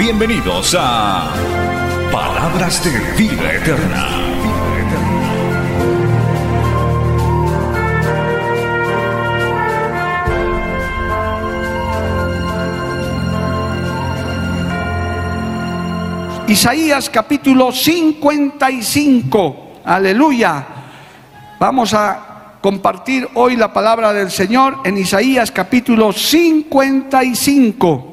Bienvenidos a Palabras de Vida Eterna. Isaías capítulo 55. Aleluya. Vamos a compartir hoy la palabra del Señor en Isaías capítulo 55.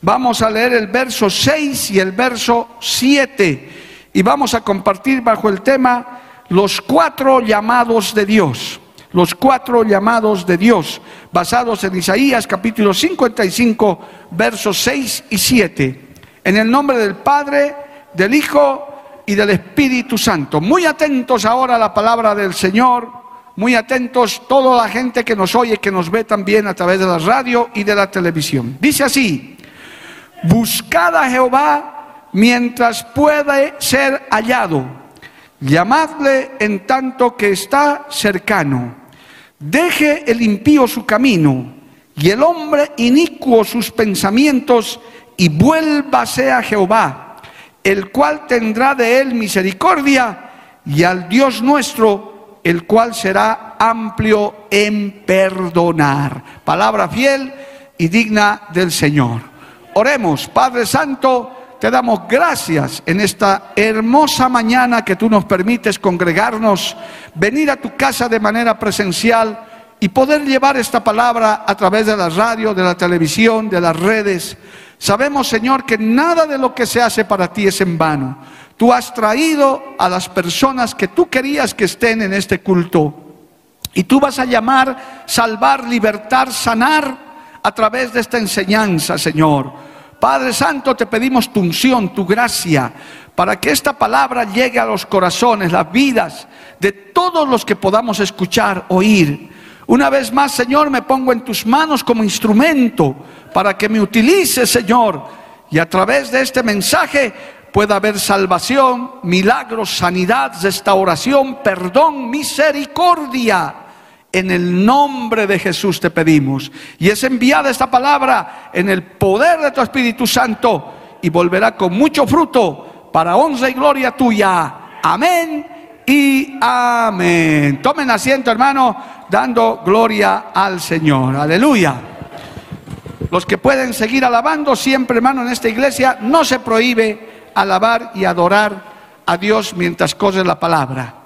Vamos a leer el verso 6 y el verso 7 y vamos a compartir bajo el tema los cuatro llamados de Dios. Los cuatro llamados de Dios, basados en Isaías capítulo 55, versos 6 y 7. En el nombre del Padre, del Hijo y del Espíritu Santo. Muy atentos ahora a la palabra del Señor, muy atentos toda la gente que nos oye, que nos ve también a través de la radio y de la televisión. Dice así, buscad a Jehová mientras puede ser hallado, llamadle en tanto que está cercano. Deje el impío su camino y el hombre inicuo sus pensamientos y vuélvase a Jehová, el cual tendrá de él misericordia, y al Dios nuestro, el cual será amplio en perdonar. Palabra fiel y digna del Señor. Oremos, Padre Santo, te damos gracias en esta hermosa mañana que tú nos permites congregarnos, venir a tu casa de manera presencial y poder llevar esta palabra a través de la radio, de la televisión, de las redes. Sabemos, Señor, que nada de lo que se hace para ti es en vano. Tú has traído a las personas que tú querías que estén en este culto. Y tú vas a llamar, salvar, libertar, sanar a través de esta enseñanza, Señor. Padre Santo, te pedimos tu unción, tu gracia, para que esta palabra llegue a los corazones, las vidas de todos los que podamos escuchar, oír. Una vez más, Señor, me pongo en tus manos como instrumento para que me utilices, Señor, y a través de este mensaje pueda haber salvación, milagros, sanidad, restauración, perdón, misericordia. En el nombre de Jesús te pedimos. Y es enviada esta palabra en el poder de tu Espíritu Santo y volverá con mucho fruto para honra y gloria tuya. Amén y amén. Tomen asiento, hermano, dando gloria al Señor. Aleluya. Los que pueden seguir alabando siempre, hermano, en esta iglesia, no se prohíbe alabar y adorar a Dios mientras cose la palabra.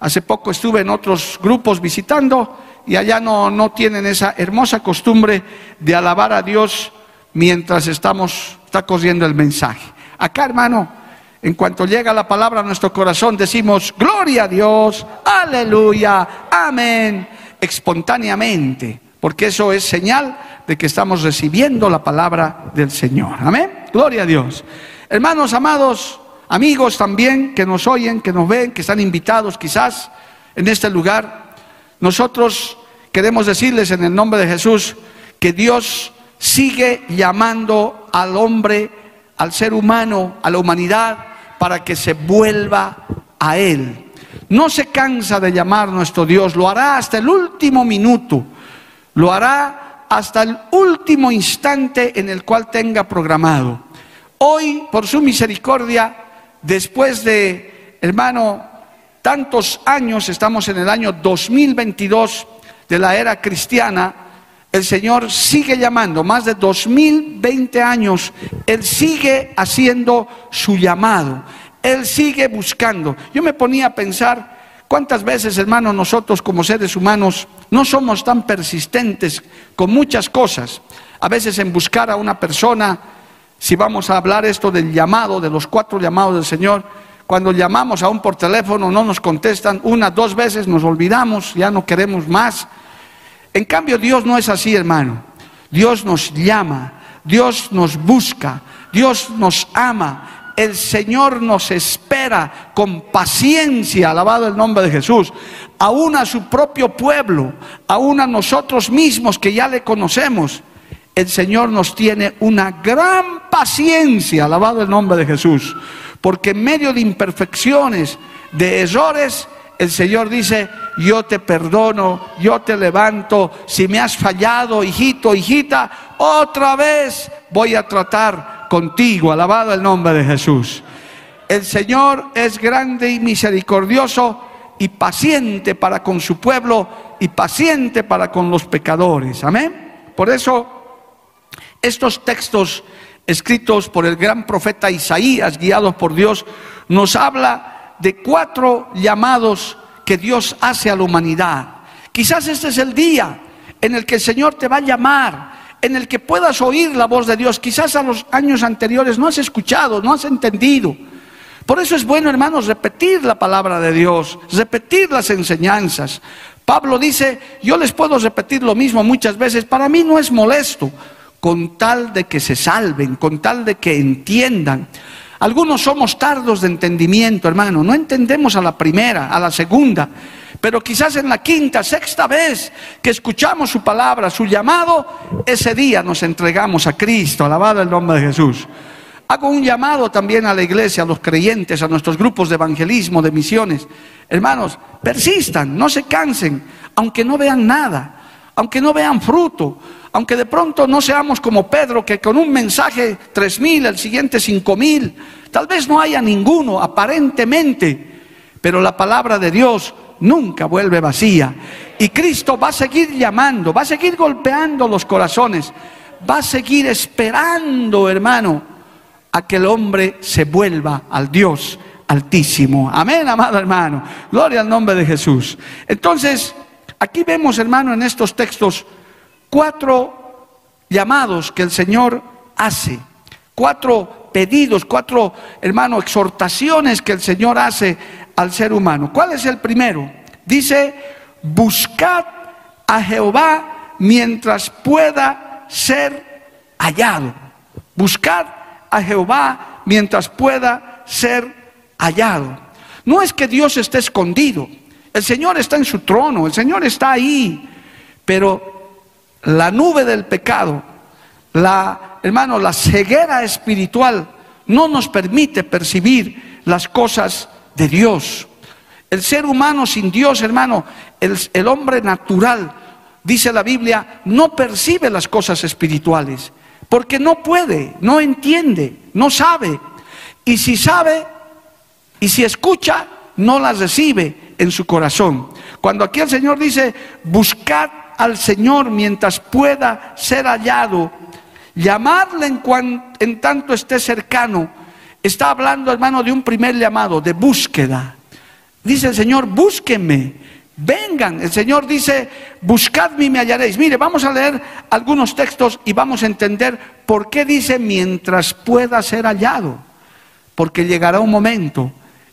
Hace poco estuve en otros grupos visitando y allá no, no tienen esa hermosa costumbre de alabar a Dios mientras estamos, está cosiendo el mensaje. Acá, hermano, en cuanto llega la palabra a nuestro corazón, decimos, gloria a Dios, aleluya, amén, espontáneamente, porque eso es señal de que estamos recibiendo la palabra del Señor. Amén, gloria a Dios. Hermanos amados, amigos también que nos oyen, que nos ven, que están invitados quizás en este lugar, nosotros queremos decirles en el nombre de Jesús que Dios sigue llamando al hombre, al ser humano, a la humanidad, para que se vuelva a Él. No se cansa de llamar nuestro Dios, lo hará hasta el último minuto, lo hará hasta el último instante en el cual tenga programado. Hoy, por su misericordia, después de, hermano, tantos años, estamos en el año 2022 de la era cristiana, el Señor sigue llamando, más de 2020 años, Él sigue haciendo su llamado, Él sigue buscando. Yo me ponía a pensar, ¿cuántas veces, hermano, nosotros como seres humanos no somos tan persistentes con muchas cosas? A veces en buscar a una persona, si vamos a hablar esto del llamado, de los cuatro llamados del Señor, cuando llamamos aún por teléfono no nos contestan, una, dos veces nos olvidamos, ya no queremos más. En cambio Dios no es así, hermano. Dios nos llama Dios nos busca, Dios nos ama, el Señor nos espera con paciencia, alabado el nombre de Jesús, aún a su propio pueblo, aún a nosotros mismos que ya le conocemos. El Señor nos tiene una gran paciencia, alabado el nombre de Jesús, porque en medio de imperfecciones, de errores, el Señor dice, yo te perdono, yo te levanto, si me has fallado, hijito, hijita, otra vez voy a tratar contigo, alabado el nombre de Jesús. El Señor es grande y misericordioso y paciente para con su pueblo y paciente para con los pecadores. Amén. Por eso, estos textos escritos por el gran profeta Isaías, guiados por Dios, nos habla de cuatro llamados que Dios hace a la humanidad. Quizás este es el día en el que el Señor te va a llamar, en el que puedas oír la voz de Dios. Quizás a los años anteriores no has escuchado, no has entendido. Por eso es bueno, hermanos, repetir la palabra de Dios, repetir las enseñanzas. Pablo dice, yo les puedo repetir lo mismo muchas veces, para mí no es molesto, con tal de que se salven, con tal de que entiendan. Algunos somos tardos de entendimiento, hermano. No entendemos a la primera, a la segunda. Pero quizás en la quinta, sexta vez que escuchamos su palabra, su llamado, ese día nos entregamos a Cristo. Alabado el nombre de Jesús. Hago un llamado también a la iglesia, a los creyentes, a nuestros grupos de evangelismo, de misiones. Hermanos, persistan, no se cansen, aunque no vean nada, aunque no vean fruto, aunque de pronto no seamos como Pedro, que con un mensaje tres mil, el siguiente cinco mil, tal vez no haya ninguno aparentemente, pero la palabra de Dios nunca vuelve vacía. Y Cristo va a seguir llamando, va a seguir golpeando los corazones, va a seguir esperando, hermano, a que el hombre se vuelva al Dios altísimo. Amén, amado hermano. Gloria al nombre de Jesús. Entonces, aquí vemos, hermano, en estos textos, cuatro llamados que el Señor hace, cuatro pedidos, cuatro, hermano, exhortaciones que el Señor hace al ser humano. ¿Cuál es el primero? Dice, buscad a Jehová mientras pueda ser hallado. Buscad a Jehová mientras pueda ser hallado. No es que Dios esté escondido, el Señor está en su trono, el Señor está ahí, pero la nube del pecado, la, hermano, la ceguera espiritual no nos permite percibir las cosas de Dios. El ser humano sin Dios, hermano, el, el hombre natural, dice la Biblia, no percibe las cosas espirituales, porque no puede, no entiende, no sabe. Y si sabe y si escucha, no las recibe en su corazón. Cuando aquí el Señor dice, buscad al Señor mientras pueda ser hallado, llamarle en, en tanto esté cercano. Está hablando, hermano, de un primer llamado, de búsqueda. Dice el Señor, búsquenme, vengan. El Señor dice, buscadme y me hallaréis. Mire, vamos a leer algunos textos y vamos a entender por qué dice mientras pueda ser hallado. Porque llegará un momento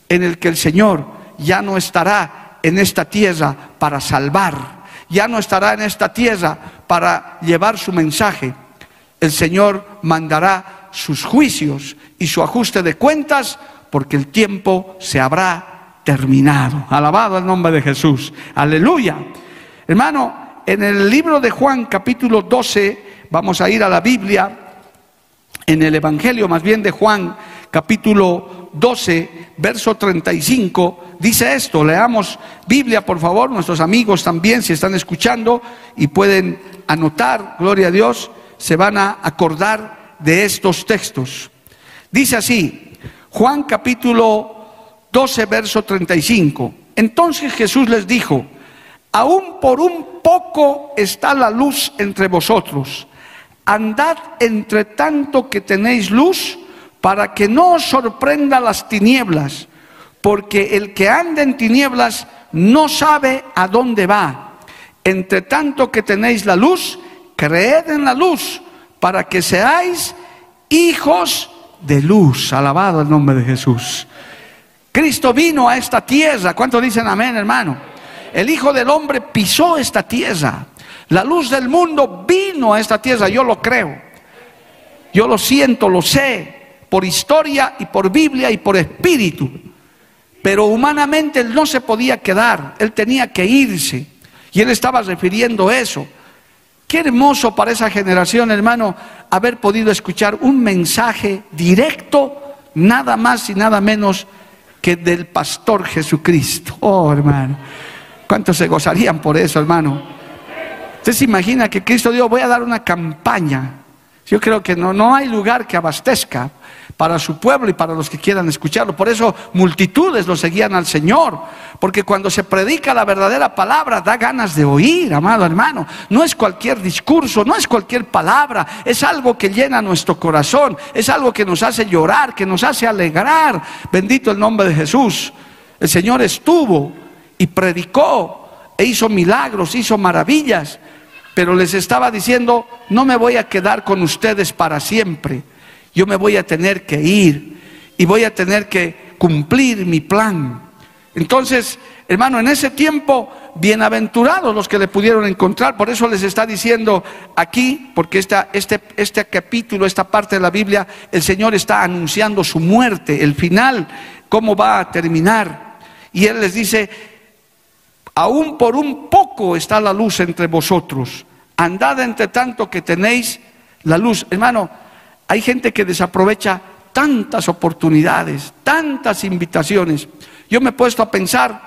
en el que el Señor ya no estará en esta tierra para salvar ya no estará en esta tierra para llevar su mensaje. El Señor mandará sus juicios y su ajuste de cuentas porque el tiempo se habrá terminado. Alabado el nombre de Jesús. Aleluya. Hermano, en el libro de Juan capítulo 12, vamos a ir a la Biblia, en el Evangelio más bien de Juan capítulo 12, verso 35, dice esto. Leamos Biblia, por favor, nuestros amigos también, si están escuchando y pueden anotar, gloria a Dios, se van a acordar de estos textos. Dice así, Juan capítulo 12, verso 35. Entonces Jesús les dijo, aún por un poco está la luz entre vosotros. Andad entre tanto que tenéis luz para que no os sorprenda las tinieblas, porque el que anda en tinieblas no sabe a dónde va. Entre tanto que tenéis la luz, creed en la luz, para que seáis hijos de luz. Alabado el nombre de Jesús. Cristo vino a esta tierra. ¿Cuánto dicen amén, hermano? El Hijo del Hombre pisó esta tierra. La luz del mundo vino a esta tierra, yo lo creo. Yo lo siento, lo sé, por historia y por Biblia y por espíritu. Pero humanamente él no se podía quedar, él tenía que irse. Y él estaba refiriendo eso. Qué hermoso para esa generación, hermano, haber podido escuchar un mensaje directo, nada más y nada menos que del pastor Jesucristo. Oh, hermano, ¿cuántos se gozarían por eso, hermano? Usted se imagina que Cristo dijo, voy a dar una campaña. Yo creo que no, no hay lugar que abastezca para su pueblo y para los que quieran escucharlo. Por eso multitudes lo seguían al Señor, porque cuando se predica la verdadera palabra da ganas de oír, amado hermano. No es cualquier discurso, no es cualquier palabra, es algo que llena nuestro corazón, es algo que nos hace llorar, que nos hace alegrar. Bendito el nombre de Jesús. El Señor estuvo y predicó e hizo milagros, hizo maravillas, pero les estaba diciendo, no me voy a quedar con ustedes para siempre yo me voy a tener que ir y voy a tener que cumplir mi plan. Entonces, hermano, en ese tiempo, bienaventurados los que le pudieron encontrar, por eso les está diciendo aquí, porque este, este capítulo, esta parte de la Biblia, el Señor está anunciando su muerte, el final, cómo va a terminar. Y Él les dice, aún por un poco está la luz entre vosotros, andad entre tanto que tenéis la luz. Hermano, hay gente que desaprovecha tantas oportunidades, tantas invitaciones. Yo me he puesto a pensar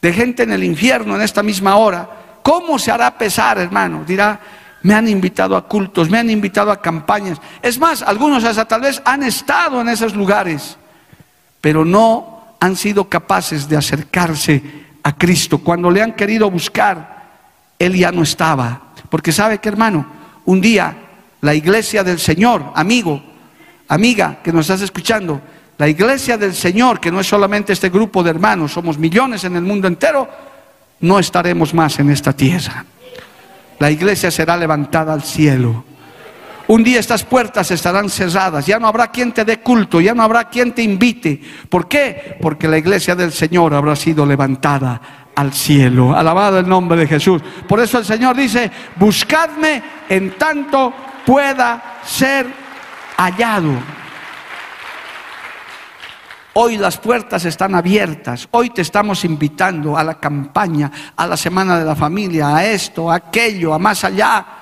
de gente en el infierno en esta misma hora. ¿Cómo se hará pesar, hermano? Dirá, me han invitado a cultos, me han invitado a campañas. Es más, algunos hasta tal vez han estado en esos lugares, pero no han sido capaces de acercarse a Cristo. Cuando le han querido buscar, Él ya no estaba. Porque sabe que, hermano, un día la iglesia del Señor, amigo, amiga que nos estás escuchando, la iglesia del Señor, que no es solamente este grupo de hermanos, somos millones en el mundo entero, no estaremos más en esta tierra. La iglesia será levantada al cielo. Un día estas puertas estarán cerradas, ya no habrá quien te dé culto, ya no habrá quien te invite. ¿Por qué? Porque la iglesia del Señor habrá sido levantada al cielo. Alabado el nombre de Jesús. Por eso el Señor dice, buscadme en tanto pueda ser hallado. Hoy las puertas están abiertas, hoy te estamos invitando a la campaña, a la Semana de la Familia, a esto, a aquello, a más allá,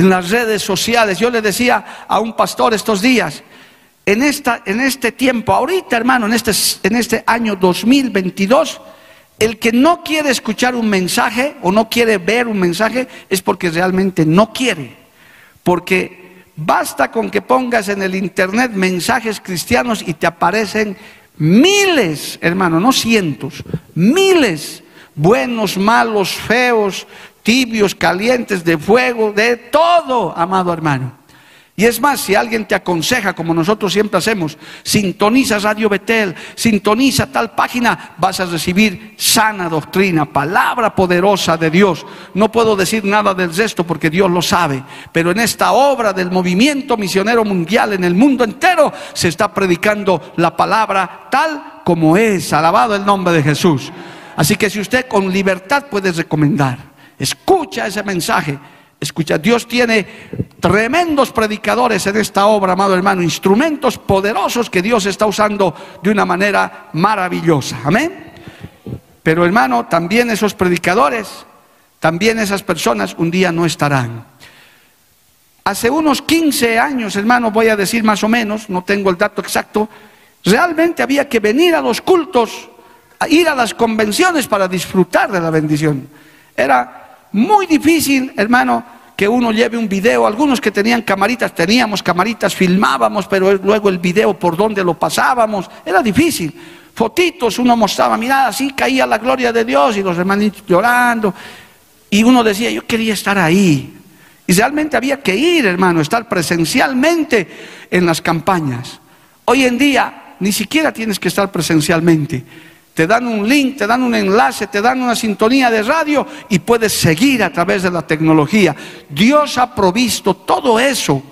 en las redes sociales. Yo le decía a un pastor estos días, en, esta, en este tiempo, ahorita hermano, en este, en este año 2022, el que no quiere escuchar un mensaje o no quiere ver un mensaje es porque realmente no quiere. Porque basta con que pongas en el internet mensajes cristianos y te aparecen miles, hermano, no cientos, miles, buenos, malos, feos, tibios, calientes, de fuego, de todo, amado hermano. Y es más, si alguien te aconseja, como nosotros siempre hacemos, sintoniza Radio Betel, sintoniza tal página, vas a recibir sana doctrina, palabra poderosa de Dios. No puedo decir nada del resto porque Dios lo sabe, pero en esta obra del movimiento misionero mundial en el mundo entero se está predicando la palabra tal como es. Alabado el nombre de Jesús. Así que si usted con libertad puede recomendar, escucha ese mensaje Escucha, Dios tiene tremendos predicadores en esta obra, amado hermano, instrumentos poderosos que Dios está usando de una manera maravillosa. Amén. Pero hermano, también esos predicadores, también esas personas un día no estarán. Hace unos 15 años, hermano, voy a decir más o menos, no tengo el dato exacto, realmente había que venir a los cultos, ir a las convenciones para disfrutar de la bendición. Era muy difícil, hermano, que uno lleve un video. Algunos que tenían camaritas, teníamos camaritas, filmábamos, pero luego el video por donde lo pasábamos, era difícil. Fotitos, uno mostraba, mira, así caía la gloria de Dios y los hermanitos llorando. Y uno decía, yo quería estar ahí. Y realmente había que ir, hermano, estar presencialmente en las campañas. Hoy en día ni siquiera tienes que estar presencialmente te dan un link, te dan un enlace, te dan una sintonía de radio y puedes seguir a través de la tecnología. Dios ha provisto todo eso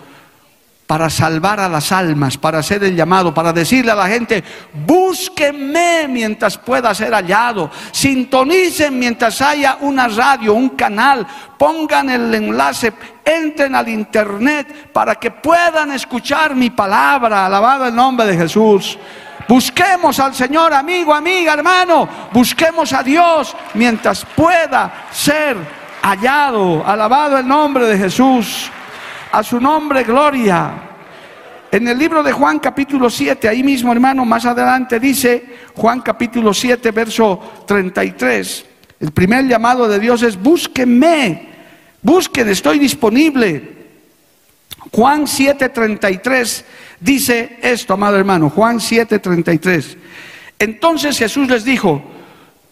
para salvar a las almas, para hacer el llamado, para decirle a la gente, búsquenme mientras pueda ser hallado, sintonicen mientras haya una radio, un canal, pongan el enlace, entren al internet para que puedan escuchar mi palabra, alabado el nombre de Jesús. Busquemos al Señor, amigo, amiga, hermano, busquemos a Dios mientras pueda ser hallado, alabado el nombre de Jesús. A su nombre, gloria. En el libro de Juan capítulo 7, ahí mismo hermano, más adelante dice Juan capítulo 7, verso 33. El primer llamado de Dios es búsquenme, busquen, estoy disponible. Juan 7:33 dice esto, amado hermano, Juan 7:33. Entonces Jesús les dijo,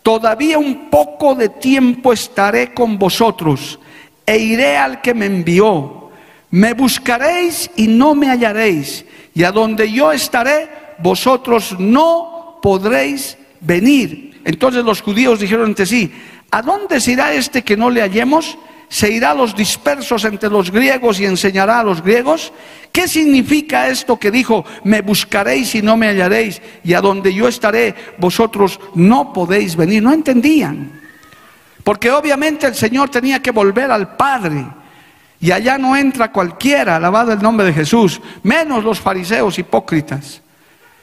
todavía un poco de tiempo estaré con vosotros e iré al que me envió. Me buscaréis y no me hallaréis, y a donde yo estaré, vosotros no podréis venir. Entonces los judíos dijeron entre sí, ¿a dónde se irá este que no le hallemos? ¿Se irá a los dispersos entre los griegos y enseñará a los griegos? ¿Qué significa esto que dijo, me buscaréis y no me hallaréis, y a donde yo estaré, vosotros no podéis venir? No entendían. Porque obviamente el Señor tenía que volver al Padre. Y allá no entra cualquiera, alabado el nombre de Jesús, menos los fariseos hipócritas.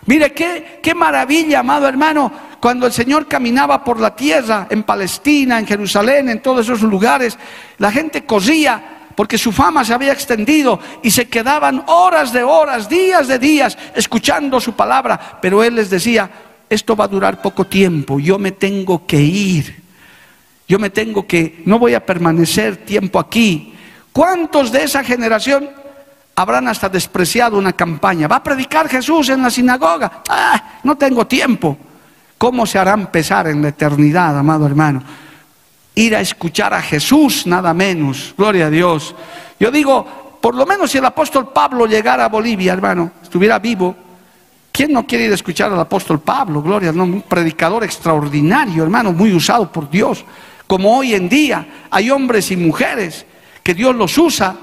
Mire qué, qué maravilla, amado hermano, cuando el Señor caminaba por la tierra, en Palestina, en Jerusalén, en todos esos lugares, la gente cosía porque su fama se había extendido y se quedaban horas de horas, días de días, escuchando su palabra. Pero Él les decía, esto va a durar poco tiempo, yo me tengo que ir, yo me tengo que, no voy a permanecer tiempo aquí, ¿Cuántos de esa generación habrán hasta despreciado una campaña? ¿Va a predicar Jesús en la sinagoga? Ah, no tengo tiempo. ¿Cómo se harán pesar en la eternidad, amado hermano? Ir a escuchar a Jesús, nada menos. Gloria a Dios. Yo digo, por lo menos si el apóstol Pablo llegara a Bolivia, hermano, estuviera vivo, ¿quién no quiere ir a escuchar al apóstol Pablo? Gloria Dios, un predicador extraordinario, hermano, muy usado por Dios. Como hoy en día hay hombres y mujeres que Dios los usa,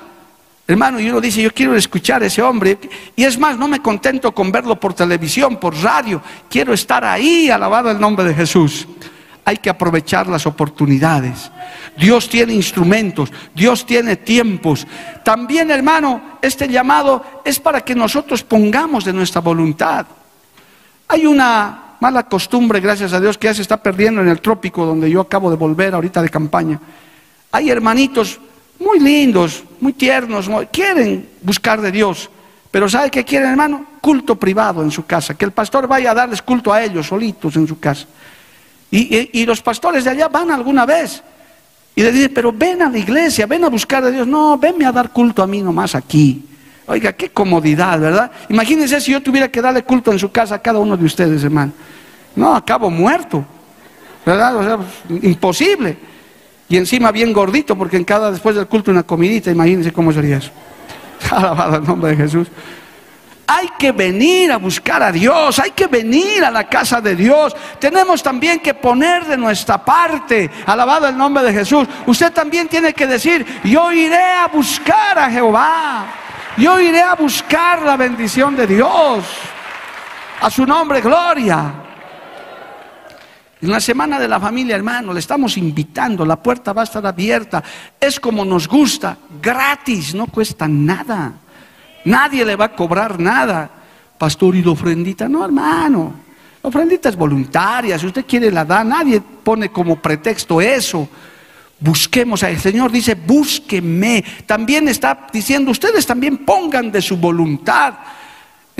hermano, y uno dice, yo quiero escuchar a ese hombre. Y es más, no me contento con verlo por televisión, por radio, quiero estar ahí, alabado el nombre de Jesús. Hay que aprovechar las oportunidades. Dios tiene instrumentos, Dios tiene tiempos. También, hermano, este llamado es para que nosotros pongamos de nuestra voluntad. Hay una mala costumbre, gracias a Dios, que ya se está perdiendo en el trópico donde yo acabo de volver ahorita de campaña. Hay hermanitos muy lindos, muy tiernos, quieren buscar de Dios. Pero ¿sabe qué quieren, hermano? Culto privado en su casa, que el pastor vaya a darles culto a ellos solitos en su casa. Y, los pastores de allá van alguna vez y le dicen, pero ven a la iglesia, ven a buscar de Dios. No, venme a dar culto a mí nomás aquí. Oiga, qué comodidad, ¿verdad? Imagínense si yo tuviera que darle culto en su casa a cada uno de ustedes, hermano. No, acabo muerto, ¿verdad? O sea, pues, imposible. Y encima bien gordito, porque en cada después del culto una comidita, imagínense cómo sería eso. Alabado el nombre de Jesús. Hay que venir a buscar a Dios, hay que venir a la casa de Dios. Tenemos también que poner de nuestra parte, alabado el nombre de Jesús. Usted también tiene que decir, yo iré a buscar a Jehová. Yo iré a buscar la bendición de Dios. A su nombre, gloria. En la semana de la familia, hermano, le estamos invitando, la puerta va a estar abierta. Es como nos gusta, gratis, no cuesta nada. Nadie le va a cobrar nada. Pastor, ¿y la ofrendita? No, hermano. La ofrendita es voluntaria, si usted quiere la da, nadie pone como pretexto eso. Busquemos el Señor, dice, búsqueme. También está diciendo, ustedes también pongan de su voluntad.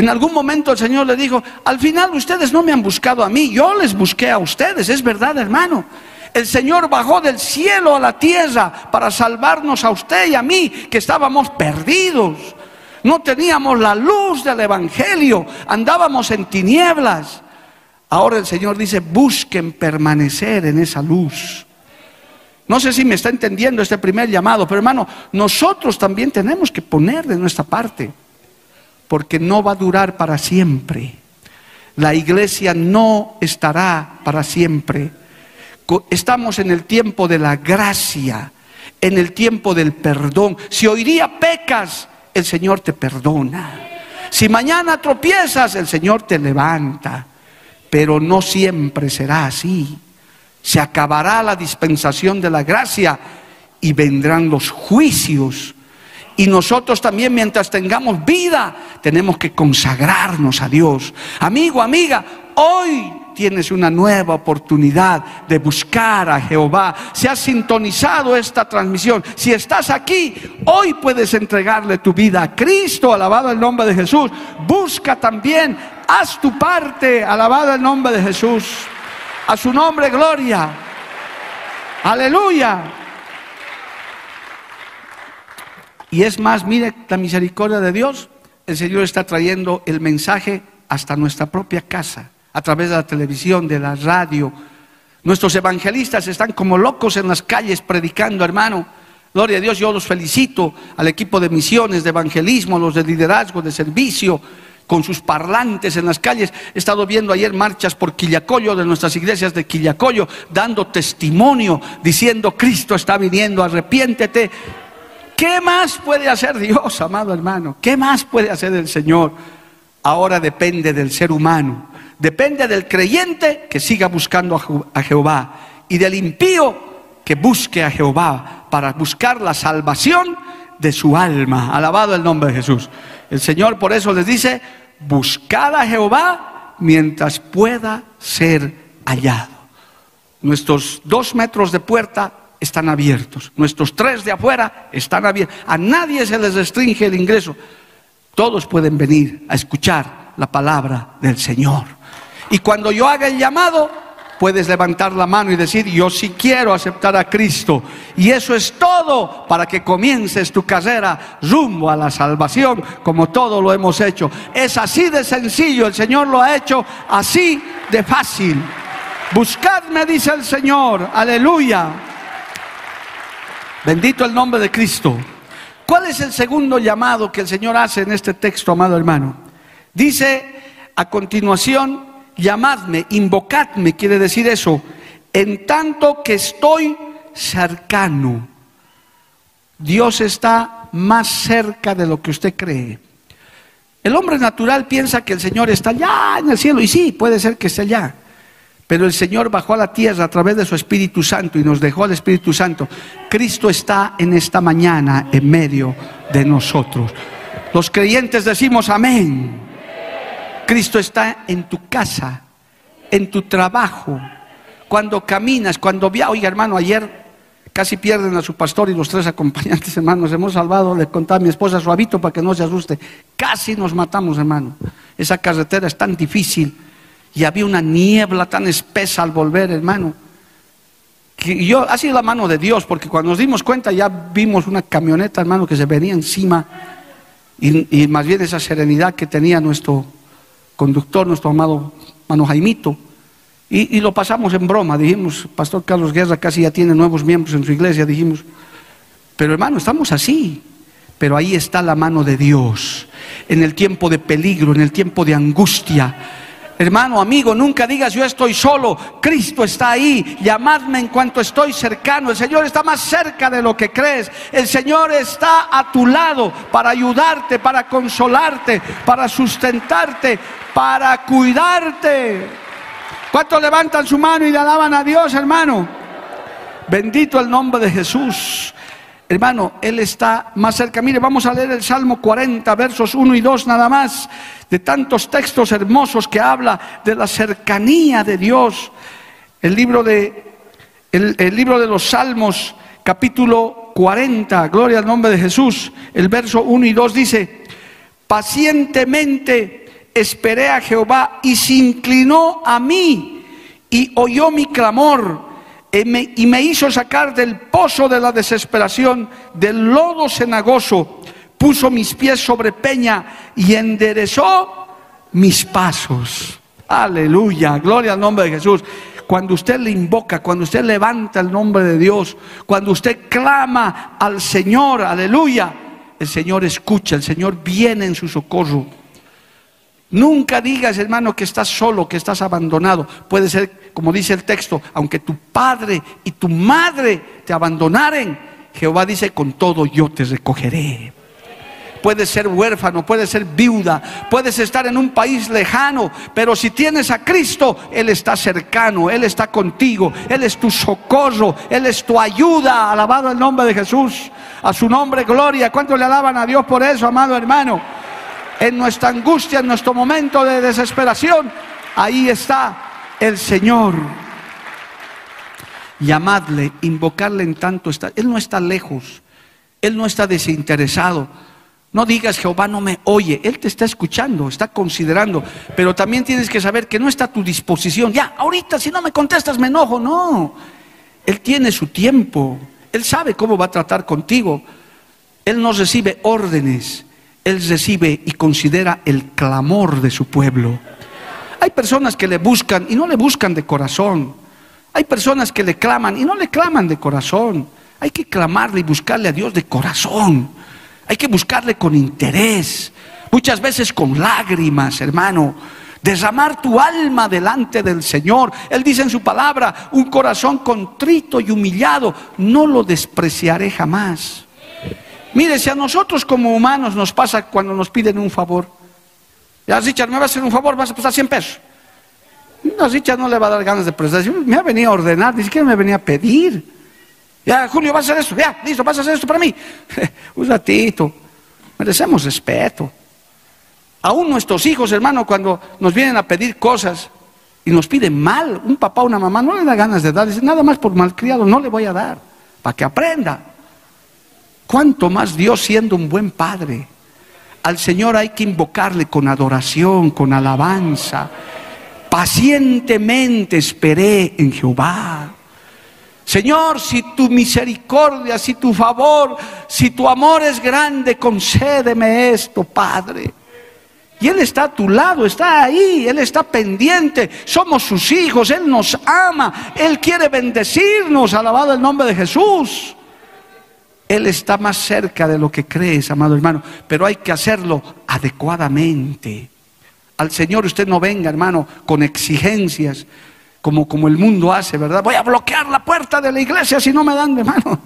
En algún momento el Señor le dijo, al final ustedes no me han buscado a mí, yo les busqué a ustedes, es verdad hermano. El Señor bajó del cielo a la tierra para salvarnos a usted y a mí, que estábamos perdidos. No teníamos la luz del Evangelio, andábamos en tinieblas. Ahora el Señor dice, busquen permanecer en esa luz. No sé si me está entendiendo este primer llamado, pero hermano, nosotros también tenemos que poner de nuestra parte porque no va a durar para siempre. La iglesia no estará para siempre. Estamos en el tiempo de la gracia, en el tiempo del perdón. Si hoy día pecas, el Señor te perdona. Si mañana tropiezas, el Señor te levanta. Pero no siempre será así. Se acabará la dispensación de la gracia y vendrán los juicios. Y nosotros también mientras tengamos vida tenemos que consagrarnos a Dios. Amigo, amiga, hoy tienes una nueva oportunidad de buscar a Jehová. Si has sintonizado esta transmisión, si estás aquí, hoy puedes entregarle tu vida a Cristo, alabado el nombre de Jesús. Busca también, haz tu parte, alabado el nombre de Jesús. A su nombre, gloria. Aleluya. Y es más, mire la misericordia de Dios. El Señor está trayendo el mensaje hasta nuestra propia casa, a través de la televisión, de la radio. Nuestros evangelistas están como locos en las calles predicando, hermano. Gloria a Dios, yo los felicito al equipo de misiones, de evangelismo, los de liderazgo, de servicio, con sus parlantes en las calles. He estado viendo ayer marchas por Quillacollo, de nuestras iglesias de Quillacollo, dando testimonio, diciendo, Cristo está viniendo, arrepiéntete. ¿Qué más puede hacer Dios, amado hermano? ¿Qué más puede hacer el Señor? Ahora depende del ser humano. Depende del creyente que siga buscando a Jehová y del impío que busque a Jehová para buscar la salvación de su alma. Alabado el nombre de Jesús. El Señor por eso les dice, buscad a Jehová mientras pueda ser hallado. Nuestros dos metros de puerta están abiertos. Nuestros tres de afuera están abiertos. A nadie se les restringe el ingreso. Todos pueden venir a escuchar la palabra del Señor. Y cuando yo haga el llamado, puedes levantar la mano y decir, yo sí quiero aceptar a Cristo. Y eso es todo para que comiences tu carrera rumbo a la salvación, como todo lo hemos hecho. Es así de sencillo, el Señor lo ha hecho así de fácil. Buscadme, dice el Señor, aleluya. Bendito el nombre de Cristo. ¿Cuál es el segundo llamado que el Señor hace en este texto, amado hermano? Dice a continuación, llamadme, invocadme, quiere decir eso, en tanto que estoy cercano. Dios está más cerca de lo que usted cree. El hombre natural piensa que el Señor está allá en el cielo, y sí, puede ser que esté allá. Pero el Señor bajó a la tierra a través de su Espíritu Santo y nos dejó al Espíritu Santo. Cristo está en esta mañana en medio de nosotros. Los creyentes decimos amén. Cristo está en tu casa, en tu trabajo, cuando caminas, cuando viajas. Oiga, hermano, ayer casi pierden a su pastor y los tres acompañantes, hermano. Nos hemos salvado. Le contaba a mi esposa suavito para que no se asuste. Casi nos matamos, hermano. Esa carretera es tan difícil y había una niebla tan espesa al volver, hermano. Que yo, ha sido la mano de Dios, porque cuando nos dimos cuenta ya vimos una camioneta, hermano, que se venía encima. Y, más bien esa serenidad que tenía nuestro conductor, nuestro amado hermano Jaimito. Y, y, lo pasamos en broma, dijimos, Pastor Carlos Guerra casi ya tiene nuevos miembros en su iglesia, dijimos, pero hermano, estamos así, pero ahí está la mano de Dios, en el tiempo de peligro, en el tiempo de angustia, Hermano, amigo, nunca digas yo estoy solo. Cristo está ahí. Llamadme en cuanto estoy cercano. El Señor está más cerca de lo que crees. El Señor está a tu lado para ayudarte, para consolarte, para sustentarte, para cuidarte. ¿Cuántos levantan su mano y le alaban a Dios, hermano? Bendito el nombre de Jesús. Hermano, Él está más cerca. Mire, vamos a leer el Salmo 40, versos 1 y 2 nada más, de tantos textos hermosos que habla de la cercanía de Dios. El libro de, el, libro de los Salmos, capítulo 40, gloria al nombre de Jesús, el verso 1 y 2 dice, pacientemente esperé a Jehová y se inclinó a mí y oyó mi clamor y me, hizo sacar del pozo de la desesperación, del lodo cenagoso, puso mis pies sobre peña y enderezó mis pasos. Aleluya, gloria al nombre de Jesús. Cuando usted le invoca, cuando usted levanta el nombre de Dios, cuando usted clama al Señor, aleluya, el Señor escucha, el Señor viene en su socorro. Nunca digas, hermano, que estás solo, que estás abandonado. Puede ser, como dice el texto, aunque tu padre y tu madre te abandonaren, Jehová dice, con todo yo te recogeré. puedes ser huérfano, puedes ser viuda, puedes estar en un país lejano, pero si tienes a Cristo, Él está cercano, Él está contigo, Él es tu socorro, Él es tu ayuda. Alabado el nombre de Jesús, a su nombre gloria. ¿Cuánto le alaban a Dios por eso, amado hermano? En nuestra angustia, en nuestro momento de desesperación, ahí está el Señor llamadle, invocarle en tanto está. Él no está lejos, Él no está desinteresado. No digas Jehová no me oye, Él te está escuchando, está considerando, pero también tienes que saber que no está a tu disposición. Ya, ahorita si no me contestas me enojo, no. Él tiene su tiempo, Él sabe cómo va a tratar contigo. Él no recibe órdenes, Él recibe y considera el clamor de su pueblo. Hay personas que le buscan y no le buscan de corazón. Hay personas que le claman y no le claman de corazón. Hay que clamarle y buscarle a Dios de corazón. Hay que buscarle con interés. Muchas veces con lágrimas, hermano. Derramar tu alma delante del Señor. Él dice en su palabra, un corazón contrito y humillado, no lo despreciaré jamás. Mire, si a nosotros como humanos nos pasa cuando nos piden un favor. Ya, Richard, me vas a hacer un favor, vas a pasar 100 pesos. No, Richard no le va a dar ganas de prestar. Me ha venido a ordenar, ni siquiera me venía a pedir. Ya, Julio, vas a hacer esto. Ya, listo, vas a hacer esto para mí. Un ratito. Merecemos respeto. Aún nuestros hijos, hermano, cuando nos vienen a pedir cosas y nos piden mal, un papá o una mamá no le da ganas de dar. Dice, nada más por malcriado, no le voy a dar. Para que aprenda. ¿Cuánto más Dios siendo un buen padre? Al Señor hay que invocarle con adoración, con alabanza pacientemente esperé en Jehová. Señor, si tu misericordia, si tu favor, si tu amor es grande, concédeme esto, Padre. Y Él está a tu lado, está ahí, Él está pendiente. Somos sus hijos, Él nos ama, Él quiere bendecirnos, alabado el nombre de Jesús. Él está más cerca de lo que crees, amado hermano, pero hay que hacerlo adecuadamente al Señor usted no venga, hermano, con exigencias, como, como el mundo hace, ¿verdad? Voy a bloquear la puerta de la iglesia si no me dan de mano.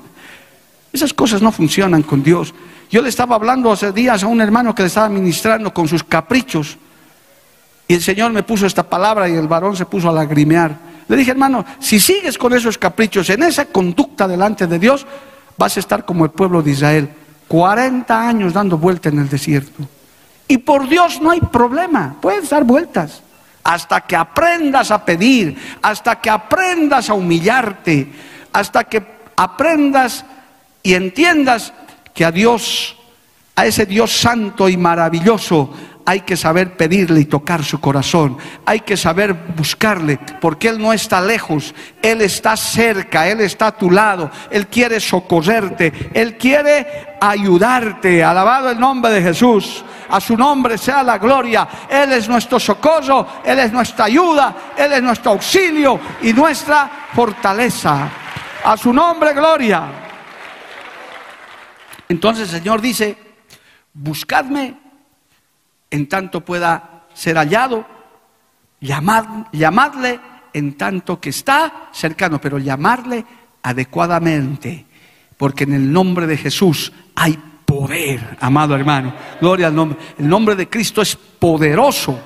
Esas cosas no funcionan con Dios. Yo le estaba hablando hace días a un hermano que le estaba ministrando con sus caprichos. Y el Señor me puso esta palabra y el varón se puso a lagrimear. Le dije, hermano, si sigues con esos caprichos, en esa conducta delante de Dios, vas a estar como el pueblo de Israel, 40 años dando vuelta en el desierto. Y por Dios no hay problema, puedes dar vueltas. Hasta que aprendas a pedir, hasta que aprendas a humillarte, hasta que aprendas y entiendas que a Dios, a ese Dios santo y maravilloso, hay que saber pedirle y tocar su corazón. Hay que saber buscarle, porque Él no está lejos, Él está cerca, Él está a tu lado, Él quiere socorrerte, Él quiere ayudarte. Alabado el nombre de Jesús. A su nombre sea la gloria. Él es nuestro socorro, Él es nuestra ayuda, Él es nuestro auxilio y nuestra fortaleza. A su nombre, gloria. Entonces el Señor dice, buscadme en tanto pueda ser hallado, llamadle en tanto que está cercano, pero llamarle adecuadamente, porque en el nombre de Jesús hay poder, amado hermano. Gloria al nombre. El nombre de Cristo es poderoso.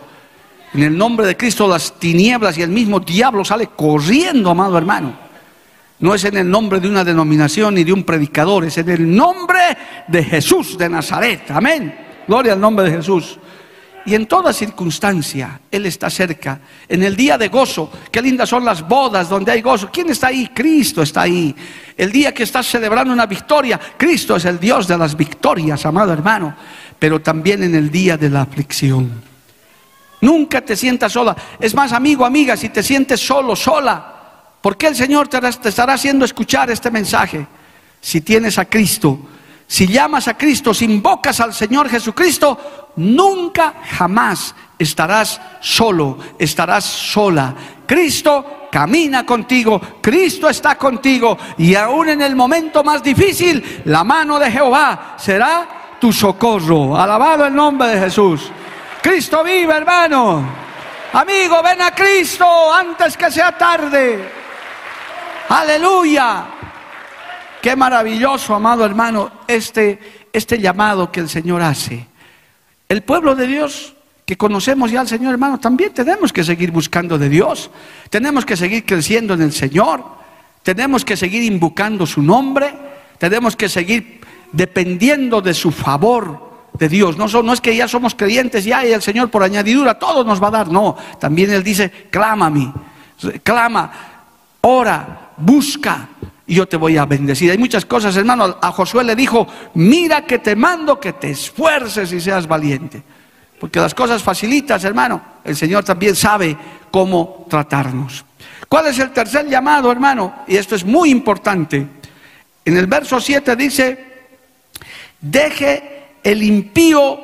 En el nombre de Cristo las tinieblas y el mismo diablo sale corriendo, amado hermano. No es en el nombre de una denominación ni de un predicador, es en el nombre de Jesús de Nazaret. Amén. Gloria al nombre de Jesús. Y en toda circunstancia Él está cerca. En el día de gozo, qué lindas son las bodas donde hay gozo. ¿Quién está ahí? Cristo está ahí. El día que estás celebrando una victoria, Cristo es el Dios de las victorias, amado hermano. Pero también en el día de la aflicción. Nunca te sientas sola. Es más, amigo, amiga, si te sientes solo, sola, ¿por qué el Señor te estará haciendo escuchar este mensaje? Si tienes a Cristo, si llamas a Cristo, si invocas al Señor Jesucristo, nunca jamás estarás solo, estarás sola. Cristo camina contigo, Cristo está contigo y aún en el momento más difícil, la mano de Jehová será tu socorro. Alabado el nombre de Jesús. Cristo vive, hermano. Amigo, ven a Cristo antes que sea tarde. Aleluya. Qué maravilloso, amado hermano, este, este llamado que el Señor hace. El pueblo de Dios que conocemos ya al Señor, hermano, también tenemos que seguir buscando de Dios. Tenemos que seguir creciendo en el Señor. Tenemos que seguir invocando su nombre. Tenemos que seguir dependiendo de su favor de Dios. No, no es que ya somos creyentes ya y el Señor por añadidura todo nos va a dar. No, también Él dice, clama a clama, ora, busca y yo te voy a bendecir. Hay muchas cosas, hermano. A Josué le dijo, mira que te mando que te esfuerces y seas valiente. Porque las cosas facilitas, hermano, el Señor también sabe cómo tratarnos. ¿Cuál es el tercer llamado, hermano? Y esto es muy importante. En el verso 7 dice, deje el impío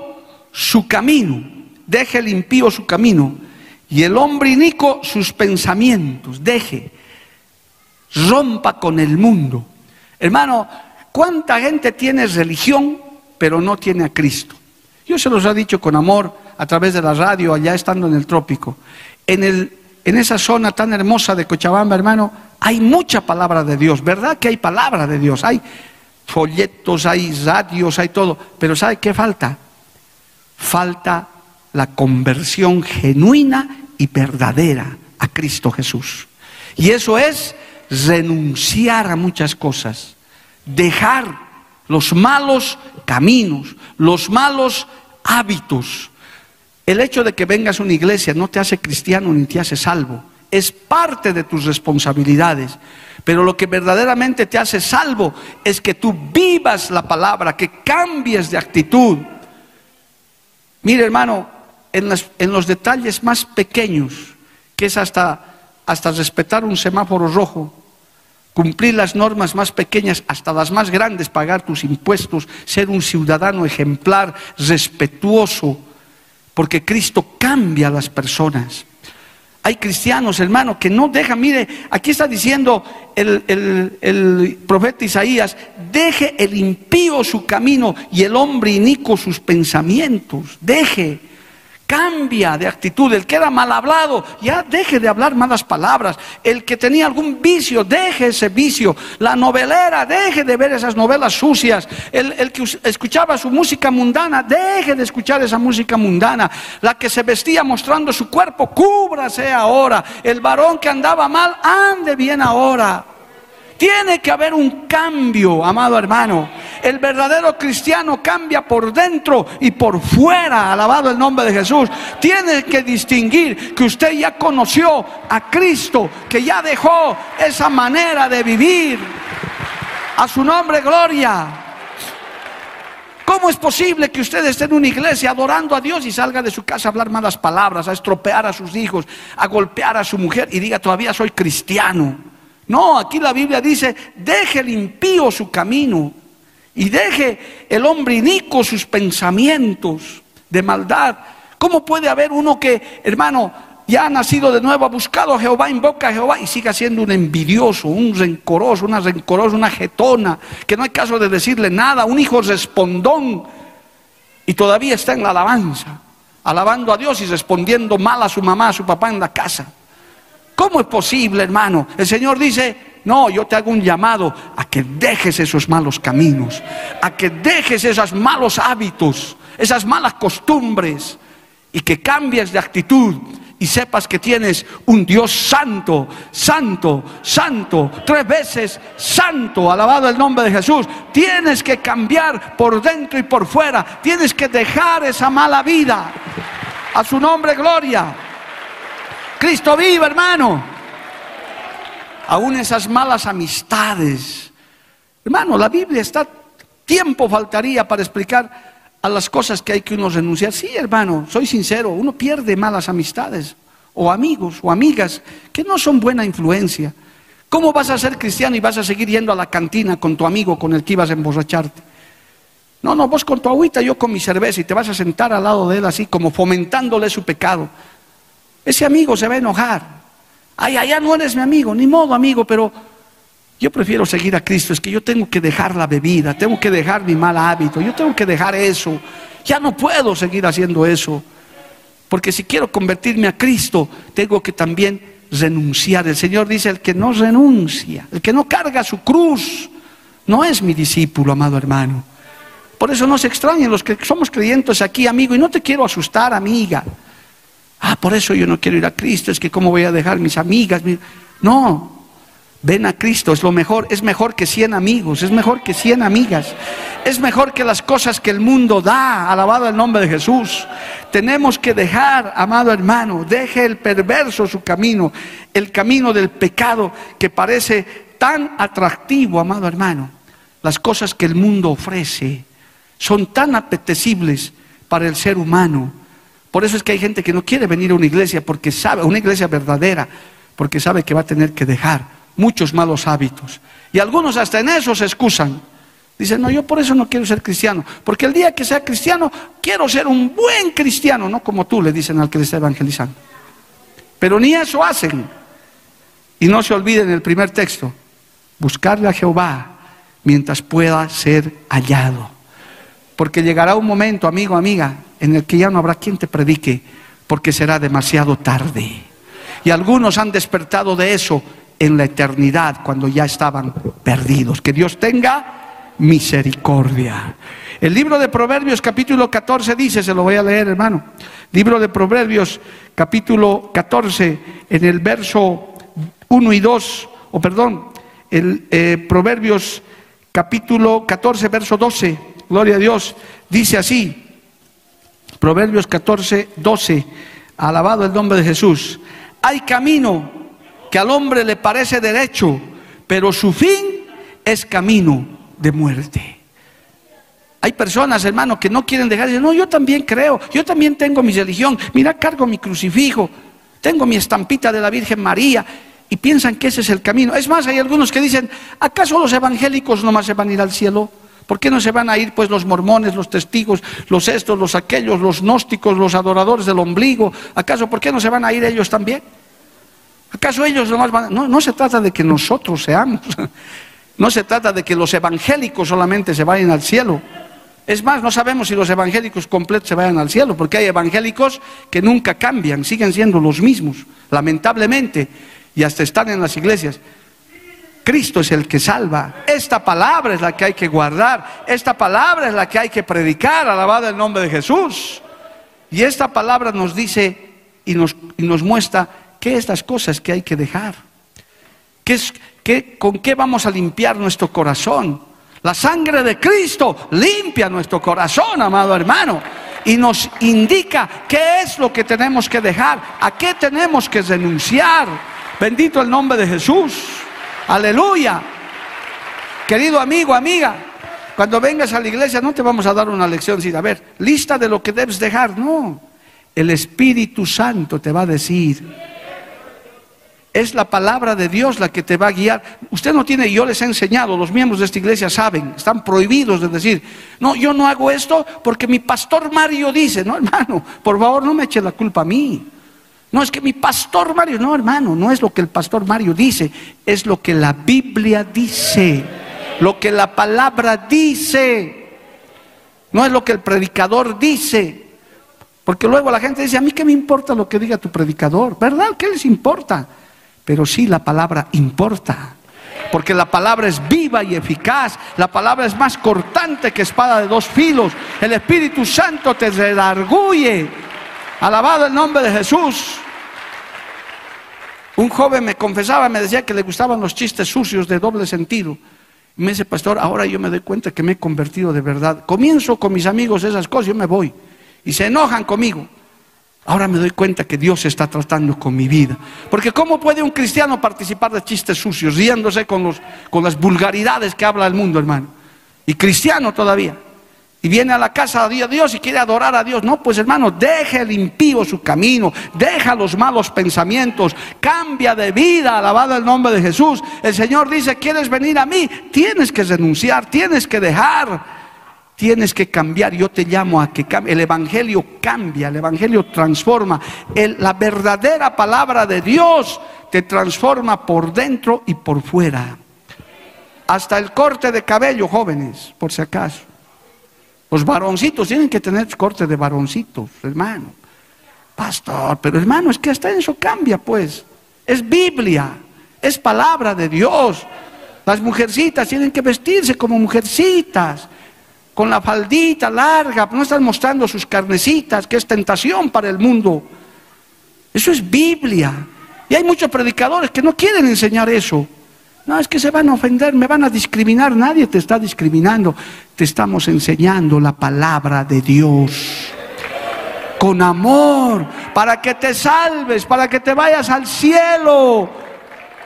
su camino, deje el impío su camino, y el hombre inico sus pensamientos, deje, rompa con el mundo. Hermano, ¿cuánta gente tiene religión pero no tiene a Cristo? Yo se los he dicho con amor a través de la radio, allá estando en el trópico. En, el, en esa zona tan hermosa de Cochabamba, hermano, hay mucha palabra de Dios, ¿verdad que hay palabra de Dios? Hay folletos, hay radios, hay todo. Pero ¿sabe qué falta? Falta la conversión genuina y verdadera a Cristo Jesús. Y eso es renunciar a muchas cosas, dejar los malos caminos, los malos hábitos. El hecho de que vengas a una iglesia no te hace cristiano ni te hace salvo. Es parte de tus responsabilidades. Pero lo que verdaderamente te hace salvo es que tú vivas la palabra, que cambies de actitud. Mire hermano, en, los detalles más pequeños, que es hasta, hasta respetar un semáforo rojo, cumplir las normas más pequeñas hasta las más grandes, pagar tus impuestos, ser un ciudadano ejemplar, respetuoso, porque Cristo cambia a las personas. Hay cristianos, hermano, que no dejan, mire, aquí está diciendo el, profeta Isaías, deje el impío su camino y el hombre inico sus pensamientos, deje. Cambia de actitud. El que era mal hablado, ya deje de hablar malas palabras. El que tenía algún vicio, deje ese vicio. La novelera, deje de ver esas novelas sucias. El, el que escuchaba su música mundana, deje de escuchar esa música mundana. La que se vestía mostrando su cuerpo, cúbrase ahora. El varón que andaba mal, ande bien ahora. Tiene que haber un cambio, amado hermano. El verdadero cristiano cambia por dentro y por fuera, alabado el nombre de Jesús. Tiene que distinguir que usted ya conoció a Cristo, que ya dejó esa manera de vivir. A su nombre, gloria. ¿Cómo es posible que usted esté en una iglesia adorando a Dios y salga de su casa a hablar malas palabras, a estropear a sus hijos, a golpear a su mujer y diga todavía soy cristiano? No, aquí la Biblia dice, deje el impío su camino y deje el hombre inico sus pensamientos de maldad. ¿Cómo puede haber uno que, hermano, ya ha nacido de nuevo, ha buscado a Jehová, invoca a Jehová y siga siendo un envidioso, un rencoroso, una rencorosa, una jetona, que no hay caso de decirle nada, un hijo respondón y todavía está en la alabanza, alabando a Dios y respondiendo mal a su mamá, a su papá en la casa? ¿Cómo es posible, hermano? El Señor dice, no, yo te hago un llamado a que dejes esos malos caminos, a que dejes esos malos hábitos, esas malas costumbres y que cambies de actitud y sepas que tienes un Dios santo, santo, santo, tres veces santo, alabado el nombre de Jesús. Tienes que cambiar por dentro y por fuera, tienes que dejar esa mala vida. A su nombre, gloria. Cristo vive, hermano. Aún esas malas amistades. Hermano, la Biblia está, tiempo faltaría para explicar a las cosas que hay que uno renunciar. Sí, hermano, soy sincero, uno pierde malas amistades o amigos o amigas que no son buena influencia. ¿Cómo vas a ser cristiano y vas a seguir yendo a la cantina con tu amigo con el que ibas a emborracharte? No, no, vos con tu agüita, yo con mi cerveza y te vas a sentar al lado de él así como fomentándole su pecado. Ese amigo se va a enojar. Ay, allá no eres mi amigo, ni modo amigo, pero yo prefiero seguir a Cristo. Es que yo tengo que dejar la bebida, tengo que dejar mi mal hábito, yo tengo que dejar eso. Ya no puedo seguir haciendo eso. Porque si quiero convertirme a Cristo, tengo que también renunciar. El Señor dice, el que no renuncia, el que no carga su cruz, no es mi discípulo, amado hermano. Por eso no se extrañen los que somos creyentes aquí, amigo, y no te quiero asustar, amiga. Ah, por eso yo no quiero ir a Cristo, es que cómo voy a dejar mis amigas. No, ven a Cristo, es lo mejor, es mejor que 100 amigos, es mejor que 100 amigas, es mejor que las cosas que el mundo da, alabado el nombre de Jesús. Tenemos que dejar, amado hermano, deje el perverso su camino, el camino del pecado que parece tan atractivo, amado hermano. Las cosas que el mundo ofrece son tan apetecibles para el ser humano por eso es que hay gente que no quiere venir a una iglesia porque sabe, una iglesia verdadera, porque sabe que va a tener que dejar muchos malos hábitos. Y algunos hasta en eso se excusan. Dicen, no, yo por eso no quiero ser cristiano, porque el día que sea cristiano quiero ser un buen cristiano, no como tú le dicen al que le está evangelizando. Pero ni eso hacen. Y no se olviden el primer texto, buscarle a Jehová mientras pueda ser hallado. Porque llegará un momento, amigo, amiga, en el que ya no habrá quien te predique, porque será demasiado tarde. Y algunos han despertado de eso en la eternidad, cuando ya estaban perdidos. Que Dios tenga misericordia. El libro de Proverbios capítulo 14 dice, se lo voy a leer hermano, libro de Proverbios capítulo 14, en el verso 1 y 2, o perdón, el eh, Proverbios capítulo 14, verso 12, gloria a Dios, dice así, Proverbios 14, 12. Alabado el nombre de Jesús. Hay camino que al hombre le parece derecho, pero su fin es camino de muerte. Hay personas, hermano, que no quieren dejar de decir, no, yo también creo, yo también tengo mi religión, mira, cargo mi crucifijo, tengo mi estampita de la Virgen María, y piensan que ese es el camino. Es más, hay algunos que dicen, ¿acaso los evangélicos nomás se van a ir al cielo? ¿Por qué no se van a ir pues los mormones, los testigos, los estos, los aquellos, los gnósticos, los adoradores del ombligo? ¿Acaso por qué no se van a ir ellos también? ¿Acaso ellos nomás van? No, no se trata de que nosotros seamos. No se trata de que los evangélicos solamente se vayan al cielo. Es más, no sabemos si los evangélicos completos se vayan al cielo, porque hay evangélicos que nunca cambian, siguen siendo los mismos, lamentablemente, y hasta están en las iglesias. Cristo es el que salva. Esta palabra es la que hay que guardar. Esta palabra es la que hay que predicar, alabado el nombre de Jesús. Y esta palabra nos dice y nos, nos muestra qué estas cosas que hay que dejar. ¿Qué es, qué, ¿Con qué vamos a limpiar nuestro corazón? La sangre de Cristo limpia nuestro corazón, amado hermano, y nos indica qué es lo que tenemos que dejar, a qué tenemos que renunciar. Bendito el nombre de Jesús. Aleluya. Querido amigo, amiga, cuando vengas a la iglesia no te vamos a dar una lección, sin a ver, lista de lo que debes dejar, no. El Espíritu Santo te va a decir. Es la palabra de Dios la que te va a guiar. Usted no tiene, yo les he enseñado, los miembros de esta iglesia saben, están prohibidos de decir, no, yo no hago esto porque mi pastor Mario dice, no hermano, por favor no me eche la culpa a mí. No es que mi pastor Mario, no hermano, no es lo que el pastor Mario dice, es lo que la Biblia dice, lo que la palabra dice, no es lo que el predicador dice. Porque luego la gente dice, a mí qué me importa lo que diga tu predicador, ¿verdad? ¿Qué les importa? Pero sí la palabra importa. Porque la palabra es viva y eficaz. La palabra es más cortante que espada de dos filos. El Espíritu Santo te redarguye. Alabado el nombre de Jesús. Un joven me confesaba, me decía que le gustaban los chistes sucios de doble sentido. Me dice, pastor, ahora yo me doy cuenta que me he convertido de verdad. Comienzo con mis amigos esas cosas, yo me voy. Y se enojan conmigo. Ahora me doy cuenta que Dios está tratando con mi vida. Porque ¿cómo puede un cristiano participar de chistes sucios, riéndose con, con las vulgaridades que habla el mundo, hermano? Y cristiano todavía y viene a la casa de Dios y quiere adorar a Dios. No, pues hermano, deje el impío su camino, deja los malos pensamientos, cambia de vida, alabado el nombre de Jesús. El Señor dice, ¿quieres venir a mí? Tienes que renunciar, tienes que dejar, tienes que cambiar. Yo te llamo a que cambie. El Evangelio cambia, el Evangelio transforma. la verdadera palabra de Dios te transforma por dentro y por fuera. Hasta el corte de cabello, jóvenes, por si acaso. Los varoncitos tienen que tener corte de varoncitos, hermano. Pastor, pero hermano, es que hasta eso cambia, pues. Es Biblia, es palabra de Dios. Las mujercitas tienen que vestirse como mujercitas. con la faldita larga, no están mostrando sus carnecitas, que es tentación para el mundo. Eso es Biblia. Y hay muchos predicadores que no quieren enseñar eso. No, es que se van a ofender, me van a discriminar. Nadie te está discriminando. Te estamos enseñando la palabra de Dios. Con amor, para que te salves, para que te vayas al cielo,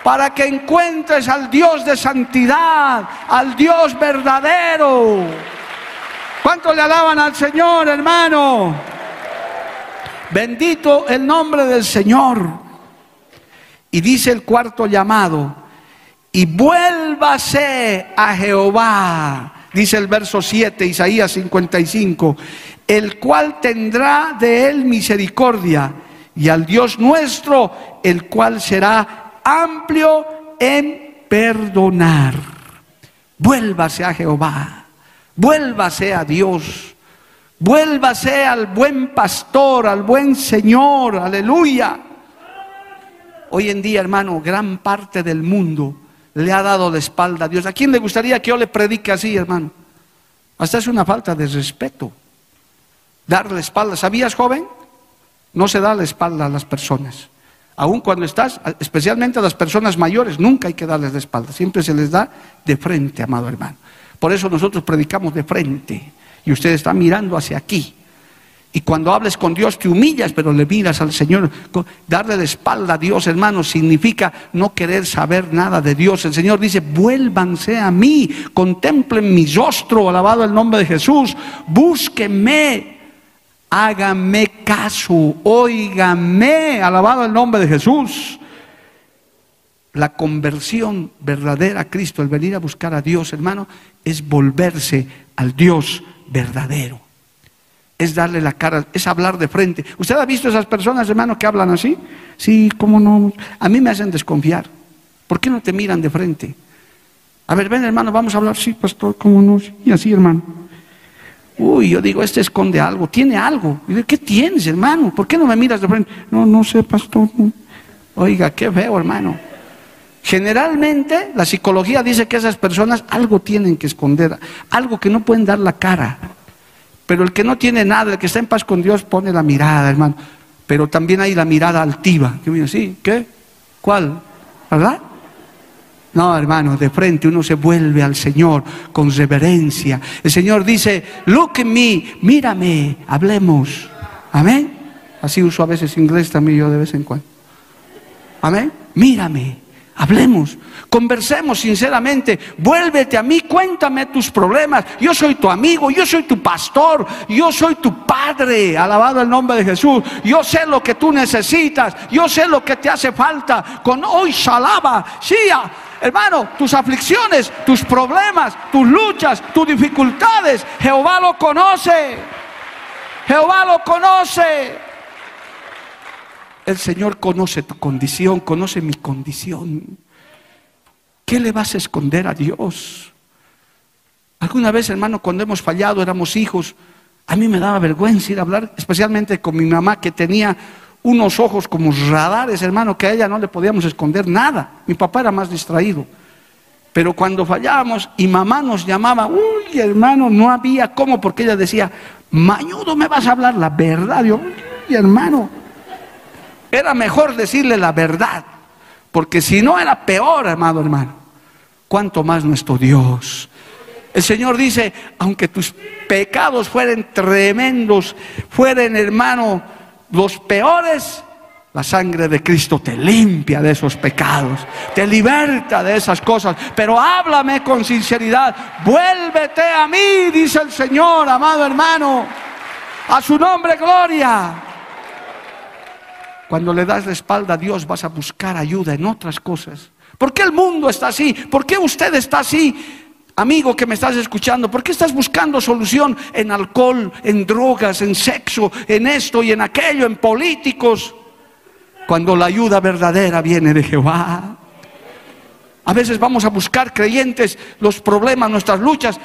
para que encuentres al Dios de santidad, al Dios verdadero. ¿Cuánto le alaban al Señor, hermano? Bendito el nombre del Señor. Y dice el cuarto llamado, y vuélvase a Jehová, dice el verso 7, Isaías 55, el cual tendrá de él misericordia, y al Dios nuestro, el cual será amplio en perdonar. Vuélvase a Jehová, vuélvase a Dios, vuélvase al buen pastor, al buen Señor, aleluya. Hoy en día, hermano, gran parte del mundo le ha dado la espalda a Dios. ¿A quién le gustaría que yo le predique así, hermano? Hasta es una falta de respeto. Darle la espalda. ¿Sabías, joven? No se da la espalda a las personas. Aun cuando estás, especialmente a las personas mayores, nunca hay que darles la espalda. Siempre se les da de frente, amado hermano. Por eso nosotros predicamos de frente. Y usted está mirando hacia aquí. Y cuando hables con Dios te humillas, pero le miras al Señor. Darle la espalda a Dios, hermano, significa no querer saber nada de Dios. El Señor dice, vuélvanse a mí, contemplen mi rostro, alabado el nombre de Jesús, búsquenme, háganme caso, óiganme, alabado el nombre de Jesús. La conversión verdadera a Cristo, el venir a buscar a Dios, hermano, es volverse al Dios verdadero es darle la cara, es hablar de frente. ¿Usted ha visto esas personas, hermano, que hablan así? Sí, ¿cómo no? A mí me hacen desconfiar. ¿Por qué no te miran de frente? A ver, ven, hermano, vamos a hablar. Sí, pastor, ¿cómo no? Y así, hermano. Uy, yo digo, este esconde algo, tiene algo. ¿Qué tienes, hermano? ¿Por qué no me miras de frente? No, no sé, pastor. Oiga, qué veo, hermano. Generalmente la psicología dice que esas personas algo tienen que esconder, algo que no pueden dar la cara. Pero el que no tiene nada, el que está en paz con Dios, pone la mirada, hermano. Pero también hay la mirada altiva. Que mira, sí, ¿qué? ¿Cuál? ¿Verdad? No, hermano, de frente uno se vuelve al Señor con reverencia. El Señor dice, look at me, mírame, hablemos. Amén. Así uso a veces inglés también yo de vez en cuando. Amén. Mírame. Hablemos, conversemos sinceramente, vuélvete a mí, cuéntame tus problemas. Yo soy tu amigo, yo soy tu pastor, yo soy tu padre, alabado el nombre de Jesús. Yo sé lo que tú necesitas, yo sé lo que te hace falta. Con hoy shalaba, shia, hermano, tus aflicciones, tus problemas, tus luchas, tus dificultades, Jehová lo conoce. Jehová lo conoce. El Señor conoce tu condición, conoce mi condición. ¿Qué le vas a esconder a Dios? Alguna vez, hermano, cuando hemos fallado, éramos hijos, a mí me daba vergüenza ir a hablar, especialmente con mi mamá que tenía unos ojos como radares, hermano, que a ella no le podíamos esconder nada. Mi papá era más distraído. Pero cuando fallábamos y mamá nos llamaba, uy, hermano, no había cómo, porque ella decía, mañudo me vas a hablar la verdad. Yo, uy, hermano, era mejor decirle la verdad, porque si no era peor, amado hermano. Cuanto más nuestro Dios. El Señor dice, aunque tus pecados fueren tremendos, fueren, hermano, los peores, la sangre de Cristo te limpia de esos pecados, te liberta de esas cosas. Pero háblame con sinceridad, vuélvete a mí, dice el Señor, amado hermano. A su nombre, gloria. Cuando le das la espalda a Dios vas a buscar ayuda en otras cosas. ¿Por qué el mundo está así? ¿Por qué usted está así? Amigo que me estás escuchando, ¿por qué estás buscando solución en alcohol, en drogas, en sexo, en esto y en aquello, en políticos? Cuando la ayuda verdadera viene de Jehová. A veces vamos a buscar creyentes los problemas, nuestras luchas,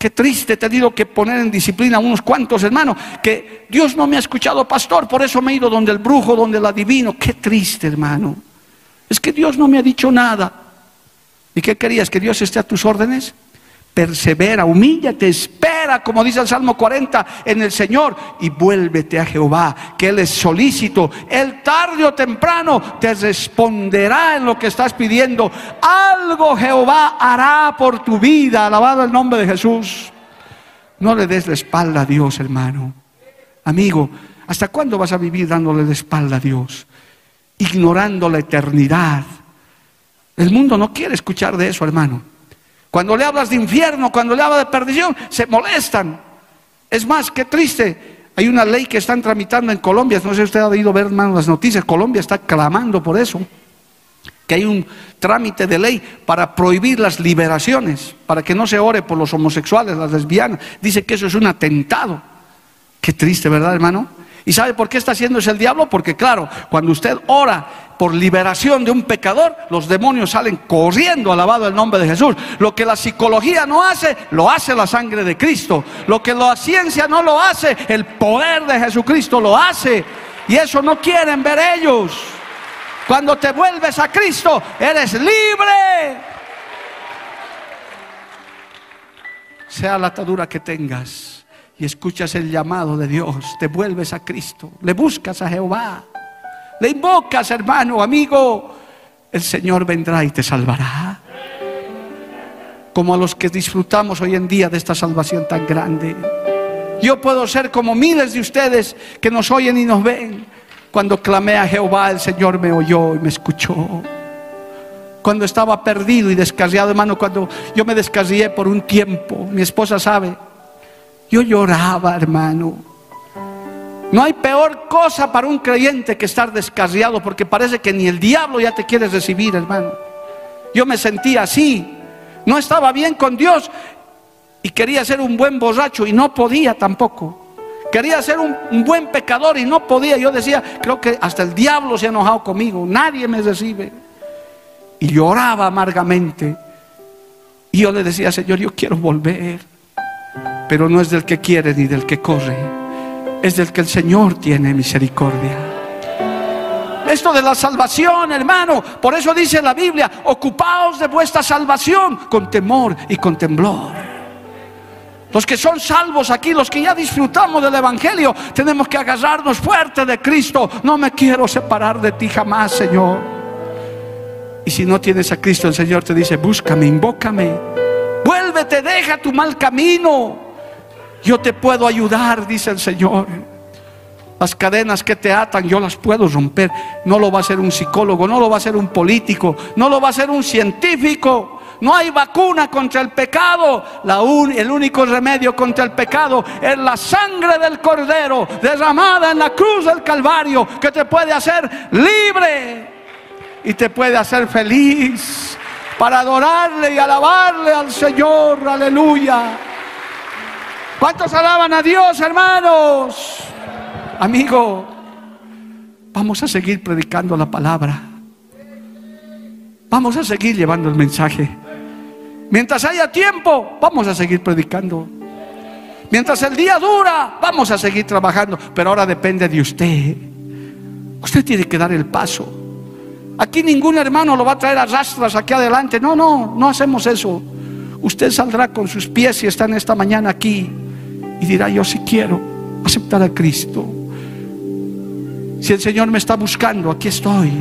Qué triste he tenido que poner en disciplina a unos cuantos hermanos, que Dios no me ha escuchado, pastor, por eso me he ido donde el brujo, donde el adivino. Qué triste, hermano. Es que Dios no me ha dicho nada. ¿Y qué querías? ¿Que Dios esté a tus órdenes? Persevera, humíllate, espera, como dice el Salmo 40, en el Señor y vuélvete a Jehová, que Él es solícito. Él tarde o temprano te responderá en lo que estás pidiendo. Algo Jehová hará por tu vida, alabado el nombre de Jesús. No le des la espalda a Dios, hermano. Amigo, ¿hasta cuándo vas a vivir dándole la espalda a Dios? Ignorando la eternidad. El mundo no quiere escuchar de eso, hermano. Cuando le hablas de infierno, cuando le hablas de perdición, se molestan. Es más, qué triste. Hay una ley que están tramitando en Colombia, no sé si usted ha oído ver, hermano, las noticias, Colombia está clamando por eso, que hay un trámite de ley para prohibir las liberaciones, para que no se ore por los homosexuales, las lesbianas. Dice que eso es un atentado. Qué triste, ¿verdad, hermano? ¿Y sabe por qué está haciendo eso el diablo? Porque claro, cuando usted ora por liberación de un pecador, los demonios salen corriendo, alabado el nombre de Jesús. Lo que la psicología no hace, lo hace la sangre de Cristo. Lo que la ciencia no lo hace, el poder de Jesucristo lo hace. Y eso no quieren ver ellos. Cuando te vuelves a Cristo, eres libre. Sea la atadura que tengas y escuchas el llamado de Dios, te vuelves a Cristo, le buscas a Jehová, le invocas, hermano, amigo, el Señor vendrá y te salvará. Como a los que disfrutamos hoy en día de esta salvación tan grande. Yo puedo ser como miles de ustedes que nos oyen y nos ven. Cuando clamé a Jehová, el Señor me oyó y me escuchó. Cuando estaba perdido y descarriado, hermano, cuando yo me descarrié por un tiempo, mi esposa sabe, yo lloraba, hermano. No hay peor cosa para un creyente que estar descarriado porque parece que ni el diablo ya te quiere recibir, hermano. Yo me sentía así. No estaba bien con Dios y quería ser un buen borracho y no podía tampoco. Quería ser un, buen pecador y no podía. Yo decía, creo que hasta el diablo se ha enojado conmigo. Nadie me recibe. Y lloraba amargamente. Y yo le decía, Señor, yo quiero volver pero no es del que quiere ni del que corre, es del que el Señor tiene misericordia. Esto de la salvación, hermano, por eso dice la Biblia, ocupaos de vuestra salvación con temor y con temblor. Los que son salvos aquí, los que ya disfrutamos del Evangelio, tenemos que agarrarnos fuerte de Cristo. No me quiero separar de ti jamás, Señor. Y si no tienes a Cristo, el Señor te dice, búscame, invócame. Vuélvete, deja tu mal camino. Yo te puedo ayudar, dice el Señor. Las cadenas que te atan, yo las puedo romper. No lo va a hacer un psicólogo, no lo va a hacer un político, no lo va a hacer un científico. No hay vacuna contra el pecado. La el único remedio contra el pecado es la sangre del cordero derramada en la cruz del Calvario que te puede hacer libre y te puede hacer feliz para adorarle y alabarle al Señor. Aleluya. ¿Cuántos alaban a Dios, hermanos? Amigo, vamos a seguir predicando la palabra. Vamos a seguir llevando el mensaje. Mientras haya tiempo, vamos a seguir predicando. Mientras el día dura, vamos a seguir trabajando. Pero ahora depende de usted. Usted tiene que dar el paso. Aquí ningún hermano lo va a traer a rastras aquí adelante. No, no, no hacemos eso. Usted saldrá con sus pies si está en esta mañana aquí y dirá, yo sí quiero aceptar a Cristo. Si el Señor me está buscando, aquí estoy.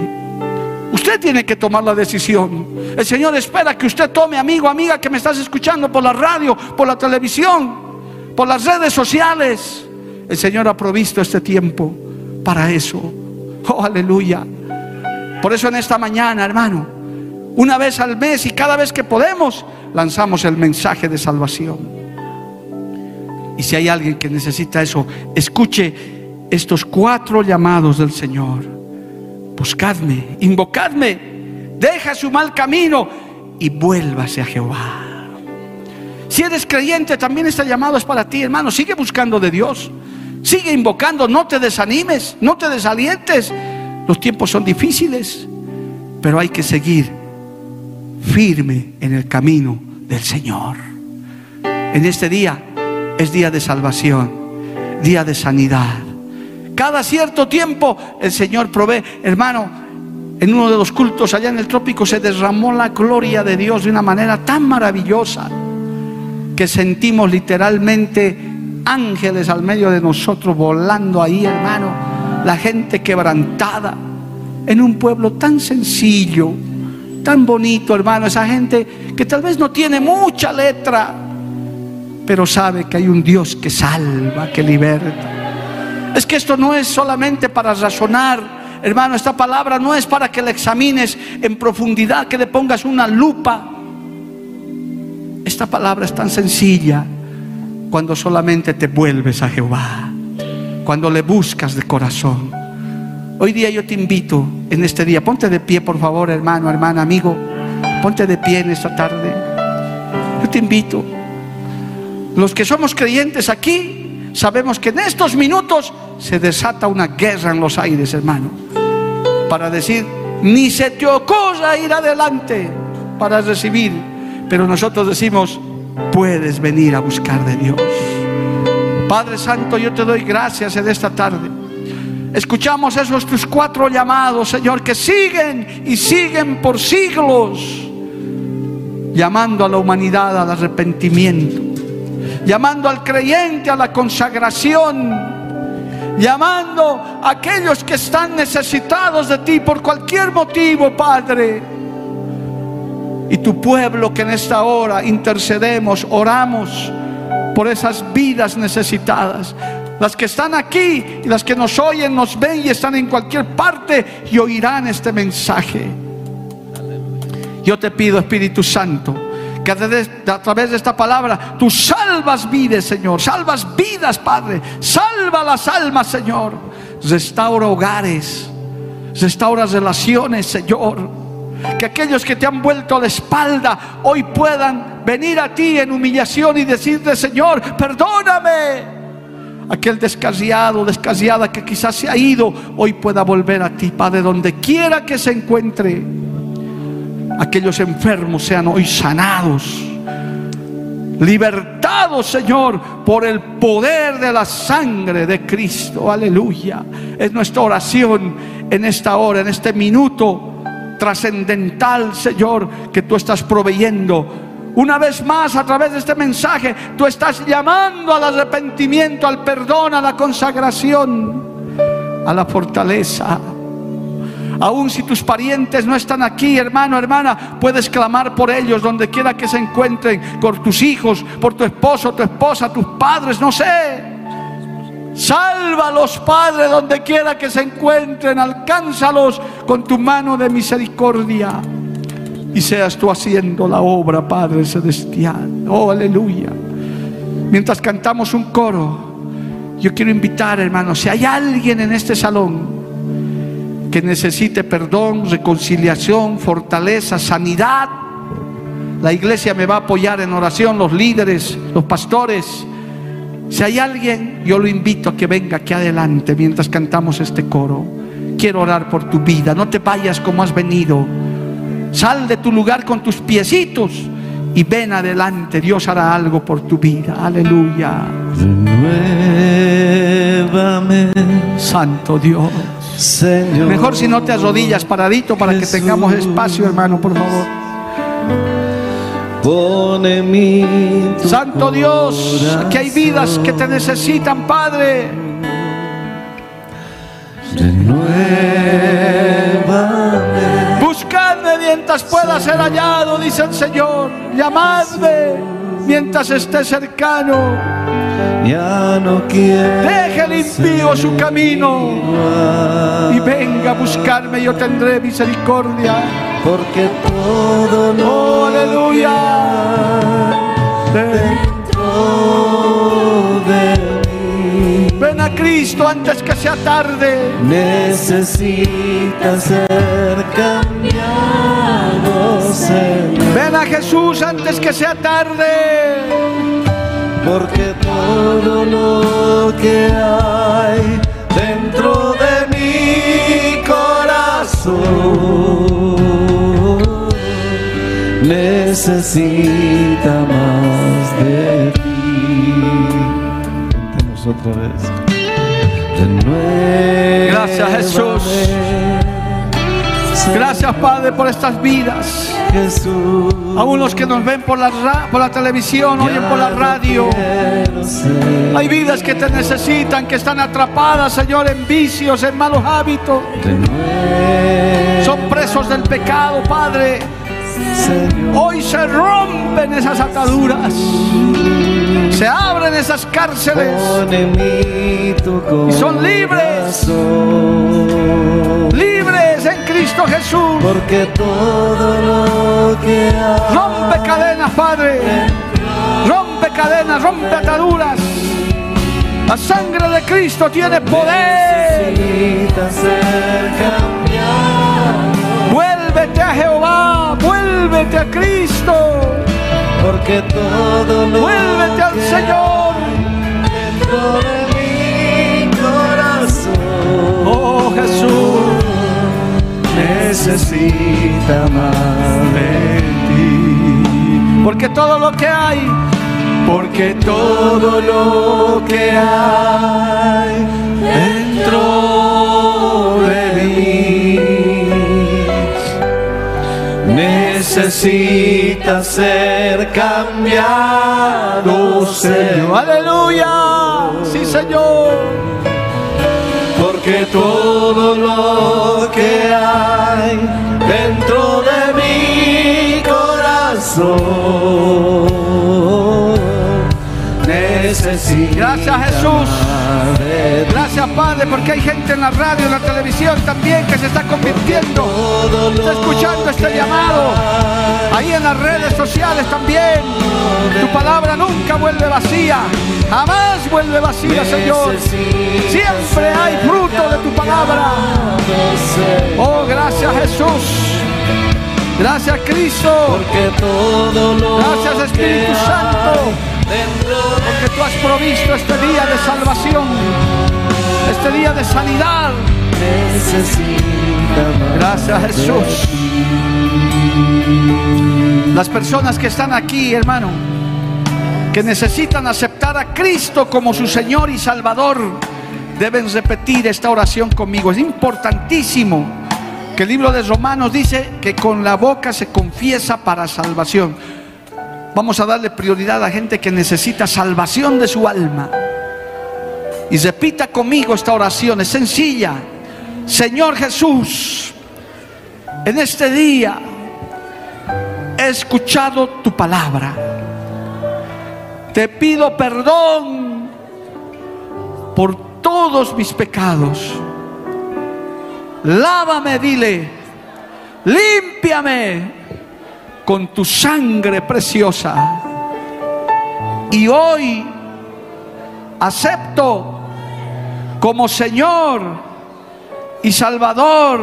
Usted tiene que tomar la decisión. El Señor espera que usted tome, amigo, amiga, que me estás escuchando por la radio, por la televisión, por las redes sociales. El Señor ha provisto este tiempo para eso. Oh, aleluya. Por eso en esta mañana, hermano, una vez al mes y cada vez que podemos, lanzamos el mensaje de salvación. Y si hay alguien que necesita eso, escuche estos cuatro llamados del Señor. Buscadme, invocadme, deja su mal camino y vuélvase a Jehová. Si eres creyente, también este llamado es para ti, hermano. Sigue buscando de Dios. Sigue invocando, no te desanimes, no te desalientes. Los tiempos son difíciles, pero hay que seguir firme en el camino del Señor. En este día es día de salvación, día de sanidad. Cada cierto tiempo el Señor provee, hermano, en uno de los cultos allá en el trópico se derramó la gloria de Dios de una manera tan maravillosa. que sentimos literalmente ángeles al medio de nosotros volando ahí, hermano. La gente quebrantada en un pueblo tan sencillo, tan bonito, hermano. Esa gente que tal vez no tiene mucha letra, pero sabe que hay un Dios que salva, que liberta. Es que esto no es solamente para razonar, hermano, esta palabra no es para que la examines en profundidad, que le pongas una lupa. Esta palabra es tan sencilla cuando solamente te vuelves a Jehová, cuando le buscas de corazón. Hoy día yo te invito en este día, ponte de pie por favor hermano, hermana, amigo, ponte de pie en esta tarde. Yo te invito. Los que somos creyentes aquí, sabemos que en estos minutos se desata una guerra en los aires, hermano, para decir, ni se te ocurra ir adelante para recibir, pero nosotros decimos, puedes venir a buscar de Dios. Padre Santo, yo te doy gracias en esta tarde. Escuchamos esos tus cuatro llamados, Señor, que siguen y siguen por siglos, llamando a la humanidad al arrepentimiento, llamando al creyente a la consagración, llamando a aquellos que están necesitados de ti por cualquier motivo, Padre. Y tu pueblo que en esta hora intercedemos, oramos por esas vidas necesitadas. Las que están aquí y las que nos oyen, nos ven y están en cualquier parte y oirán este mensaje. Yo te pido, Espíritu Santo, que a través de esta palabra tú salvas vidas, Señor. Salvas vidas, Padre. Salva las almas, Señor. Restaura hogares. Restaura relaciones, Señor. Que aquellos que te han vuelto la espalda hoy puedan venir a ti en humillación y decirte, Señor, perdóname. Aquel descasiado, descasiada que quizás se ha ido, hoy pueda volver a ti, Padre, donde quiera que se encuentre. Aquellos enfermos sean hoy sanados, libertados, Señor, por el poder de la sangre de Cristo. Aleluya. Es nuestra oración en esta hora, en este minuto trascendental, Señor, que tú estás proveyendo. Una vez más, a través de este mensaje, tú estás llamando al arrepentimiento, al perdón, a la consagración, a la fortaleza. Aún si tus parientes no están aquí, hermano, hermana, puedes clamar por ellos donde quiera que se encuentren, por tus hijos, por tu esposo, tu esposa, tus padres, no sé. Sálvalos, Padre, donde quiera que se encuentren. Alcánzalos con tu mano de misericordia. Y seas tú haciendo la obra, Padre celestial. Oh, aleluya. Mientras cantamos un coro, yo quiero invitar, hermanos, si hay alguien en este salón que necesite perdón, reconciliación, fortaleza, sanidad, la iglesia me va a apoyar en oración, los líderes, los pastores si hay alguien, yo lo invito a que venga aquí adelante mientras cantamos este coro. Quiero orar por tu vida. No te vayas como has venido. Sal de tu lugar con tus piecitos y ven adelante. Dios hará algo por tu vida. Aleluya. Santo Dios. Señor. Mejor si no te arrodillas paradito para que tengamos espacio, hermano, por favor. Pone mi Santo Dios, que hay vidas que te necesitan, Padre. Buscadme mientras pueda ser hallado, dice el Señor. Llamadme mientras esté cercano. Ya no quiero. Deje el impío su camino y venga a buscarme, yo tendré misericordia. Porque todo lo oh, aleluya. dentro de mí ven a Cristo antes que sea tarde. necesita ser cambiado Señor. ven a Jesús antes que sea tarde porque todo lo que hay dentro de mi corazón necesita más de ti. Cantemos otra vez. Gracias Jesús. Gracias, Padre, por estas vidas. Jesús. Aún los que nos ven por la, ra- por la televisión, oyen por la radio. Hay vidas que te necesitan, que están atrapadas, Señor, en vicios, en malos hábitos. Son presos del pecado, Padre. Hoy se rompen esas ataduras. Se abren esas cárceles. Y son libres. Libres en Cristo Jesús. Porque todo lo que hay Rompe cadenas, Padre. Rompe cadenas, rompe ataduras. La sangre de Cristo tiene poder. Vuélvete a Jehová. Vuélvete a Cristo. Porque todo lo Vuélvete al Señor. dentro de mi corazón Oh Jesús. Necesita más de ti. Porque todo lo que hay, Porque todo lo que hay dentro de mí necesita ser cambiado, Señor. aleluya. Sí, Señor. Porque todo lo que hay dentro de mi corazón necesita Gracias, Jesús. Gracias, Padre, porque hay gente en la radio, en la televisión también que se está convirtiendo. Está escuchando este llamado. Ahí en las redes sociales también. Tu palabra nunca vuelve vacía. Jamás vuelve vacía, Señor. Siempre hay fruto de tu palabra. Oh, gracias, Jesús. Gracias, Cristo. Gracias, Espíritu Santo. Porque tú has provisto este día de salvación. Este día de sanidad. Gracias, Jesús. Las personas que están aquí, hermano, que necesitan aceptar a Cristo como su Señor y Salvador, deben repetir esta oración conmigo. Es importantísimo que el libro de Romanos dice que con la boca se confiesa para salvación. Vamos a darle prioridad a gente que necesita salvación de su alma. Y repita conmigo esta oración, es sencilla. Señor Jesús, en este día he escuchado tu palabra. Te pido perdón por todos mis pecados. Lávame, dile. Límpiame con tu sangre preciosa. Y hoy acepto como Señor y Salvador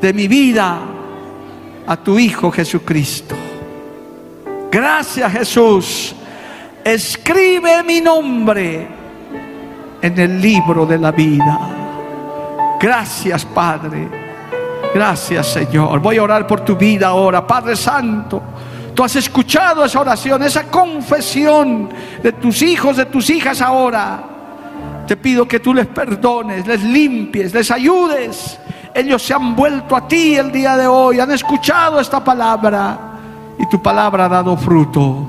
de mi vida a tu Hijo Jesucristo. Gracias Jesús. Escribe mi nombre en el libro de la vida. Gracias Padre. Gracias Señor. Voy a orar por tu vida ahora. Padre Santo. Tú has escuchado esa oración, esa confesión de tus hijos, de tus hijas ahora. Te pido que tú les perdones, les limpies, les ayudes. Ellos se han vuelto a ti el día de hoy, han escuchado esta palabra y tu palabra ha dado fruto.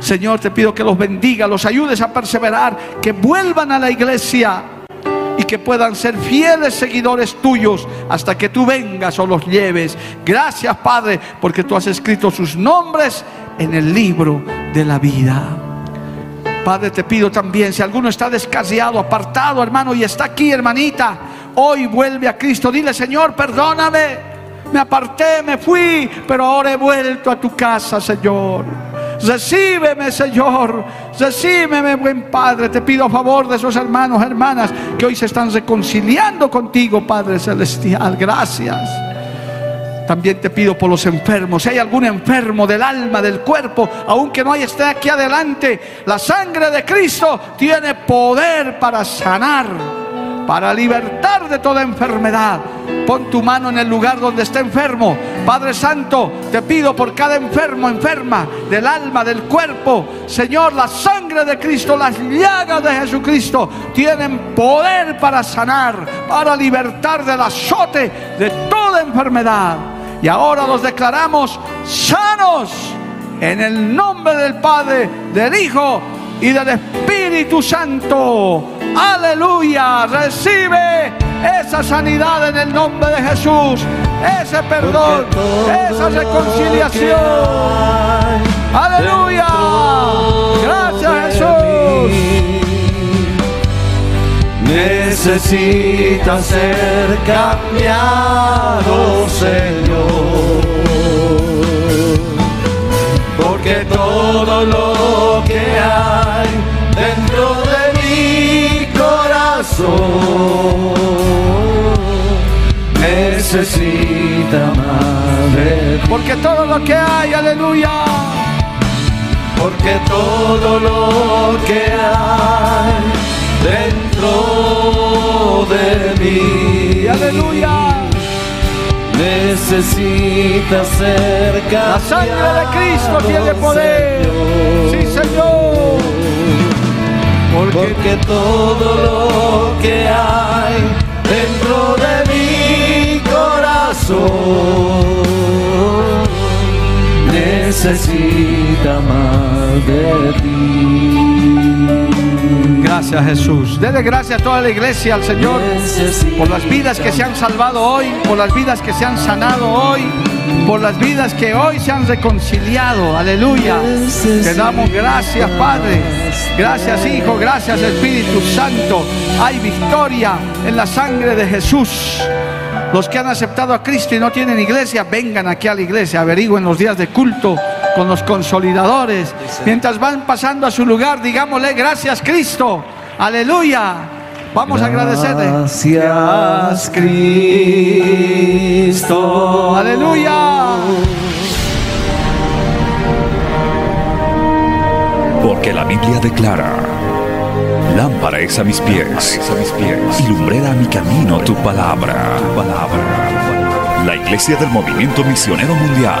Señor, te pido que los bendiga, los ayudes a perseverar, que vuelvan a la iglesia y que puedan ser fieles seguidores tuyos hasta que tú vengas o los lleves. Gracias, Padre, porque tú has escrito sus nombres en el libro de la vida. Padre, te pido también, si alguno está descarriado, apartado, hermano, y está aquí, hermanita, hoy vuelve a Cristo. Dile, Señor, perdóname. Me aparté, me fui, pero ahora he vuelto a tu casa, Señor. Recíbeme, Señor. Recíbeme, buen Padre. Te pido a favor de esos hermanos, hermanas que hoy se están reconciliando contigo, Padre Celestial. Gracias. También te pido por los enfermos. Si hay algún enfermo del alma, del cuerpo, aunque no esté aquí adelante, la sangre de Cristo tiene poder para sanar. para libertar de toda enfermedad. Pon tu mano en el lugar donde está enfermo. Padre Santo, te pido por cada enfermo, enferma, del alma, del cuerpo. Señor, la sangre de Cristo, las llagas de Jesucristo tienen poder para sanar, para libertar del azote de toda enfermedad. Y ahora los declaramos sanos en el nombre del Padre, del Hijo y del Espíritu Santo. Aleluya. Recibe esa sanidad en el nombre de Jesús. Ese perdón, esa reconciliación. Aleluya. Gracias Jesús. Necesita ser cambiado, Señor. Porque todo lo que hay dentro de mi corazón necesita ti. Porque todo lo que hay, aleluya. Porque todo lo que hay necesita ser La sangre de Cristo tiene poder. Sí, Señor. Porque todo lo que hay dentro de mi corazón necesita más de ti. Gracias Jesús. Dele gracias a toda la iglesia al Señor por las vidas que se han salvado hoy, por las vidas que se han sanado hoy, por las vidas que hoy se han reconciliado. Aleluya. Te damos gracias Padre. Gracias Hijo. Gracias Espíritu Santo. Hay victoria en la sangre de Jesús. Los que han aceptado a Cristo y no tienen iglesia, vengan aquí a la iglesia, averigüen los días de culto con los consolidadores. Mientras van pasando a su lugar, digámosle gracias Cristo. Aleluya. Vamos a agradecerle. Gracias Cristo. Aleluya. Porque la Biblia declara, lámpara es a mis pies, a mis pies, y lumbrera a mi camino tu palabra, tu palabra. La Iglesia del Movimiento Misionero Mundial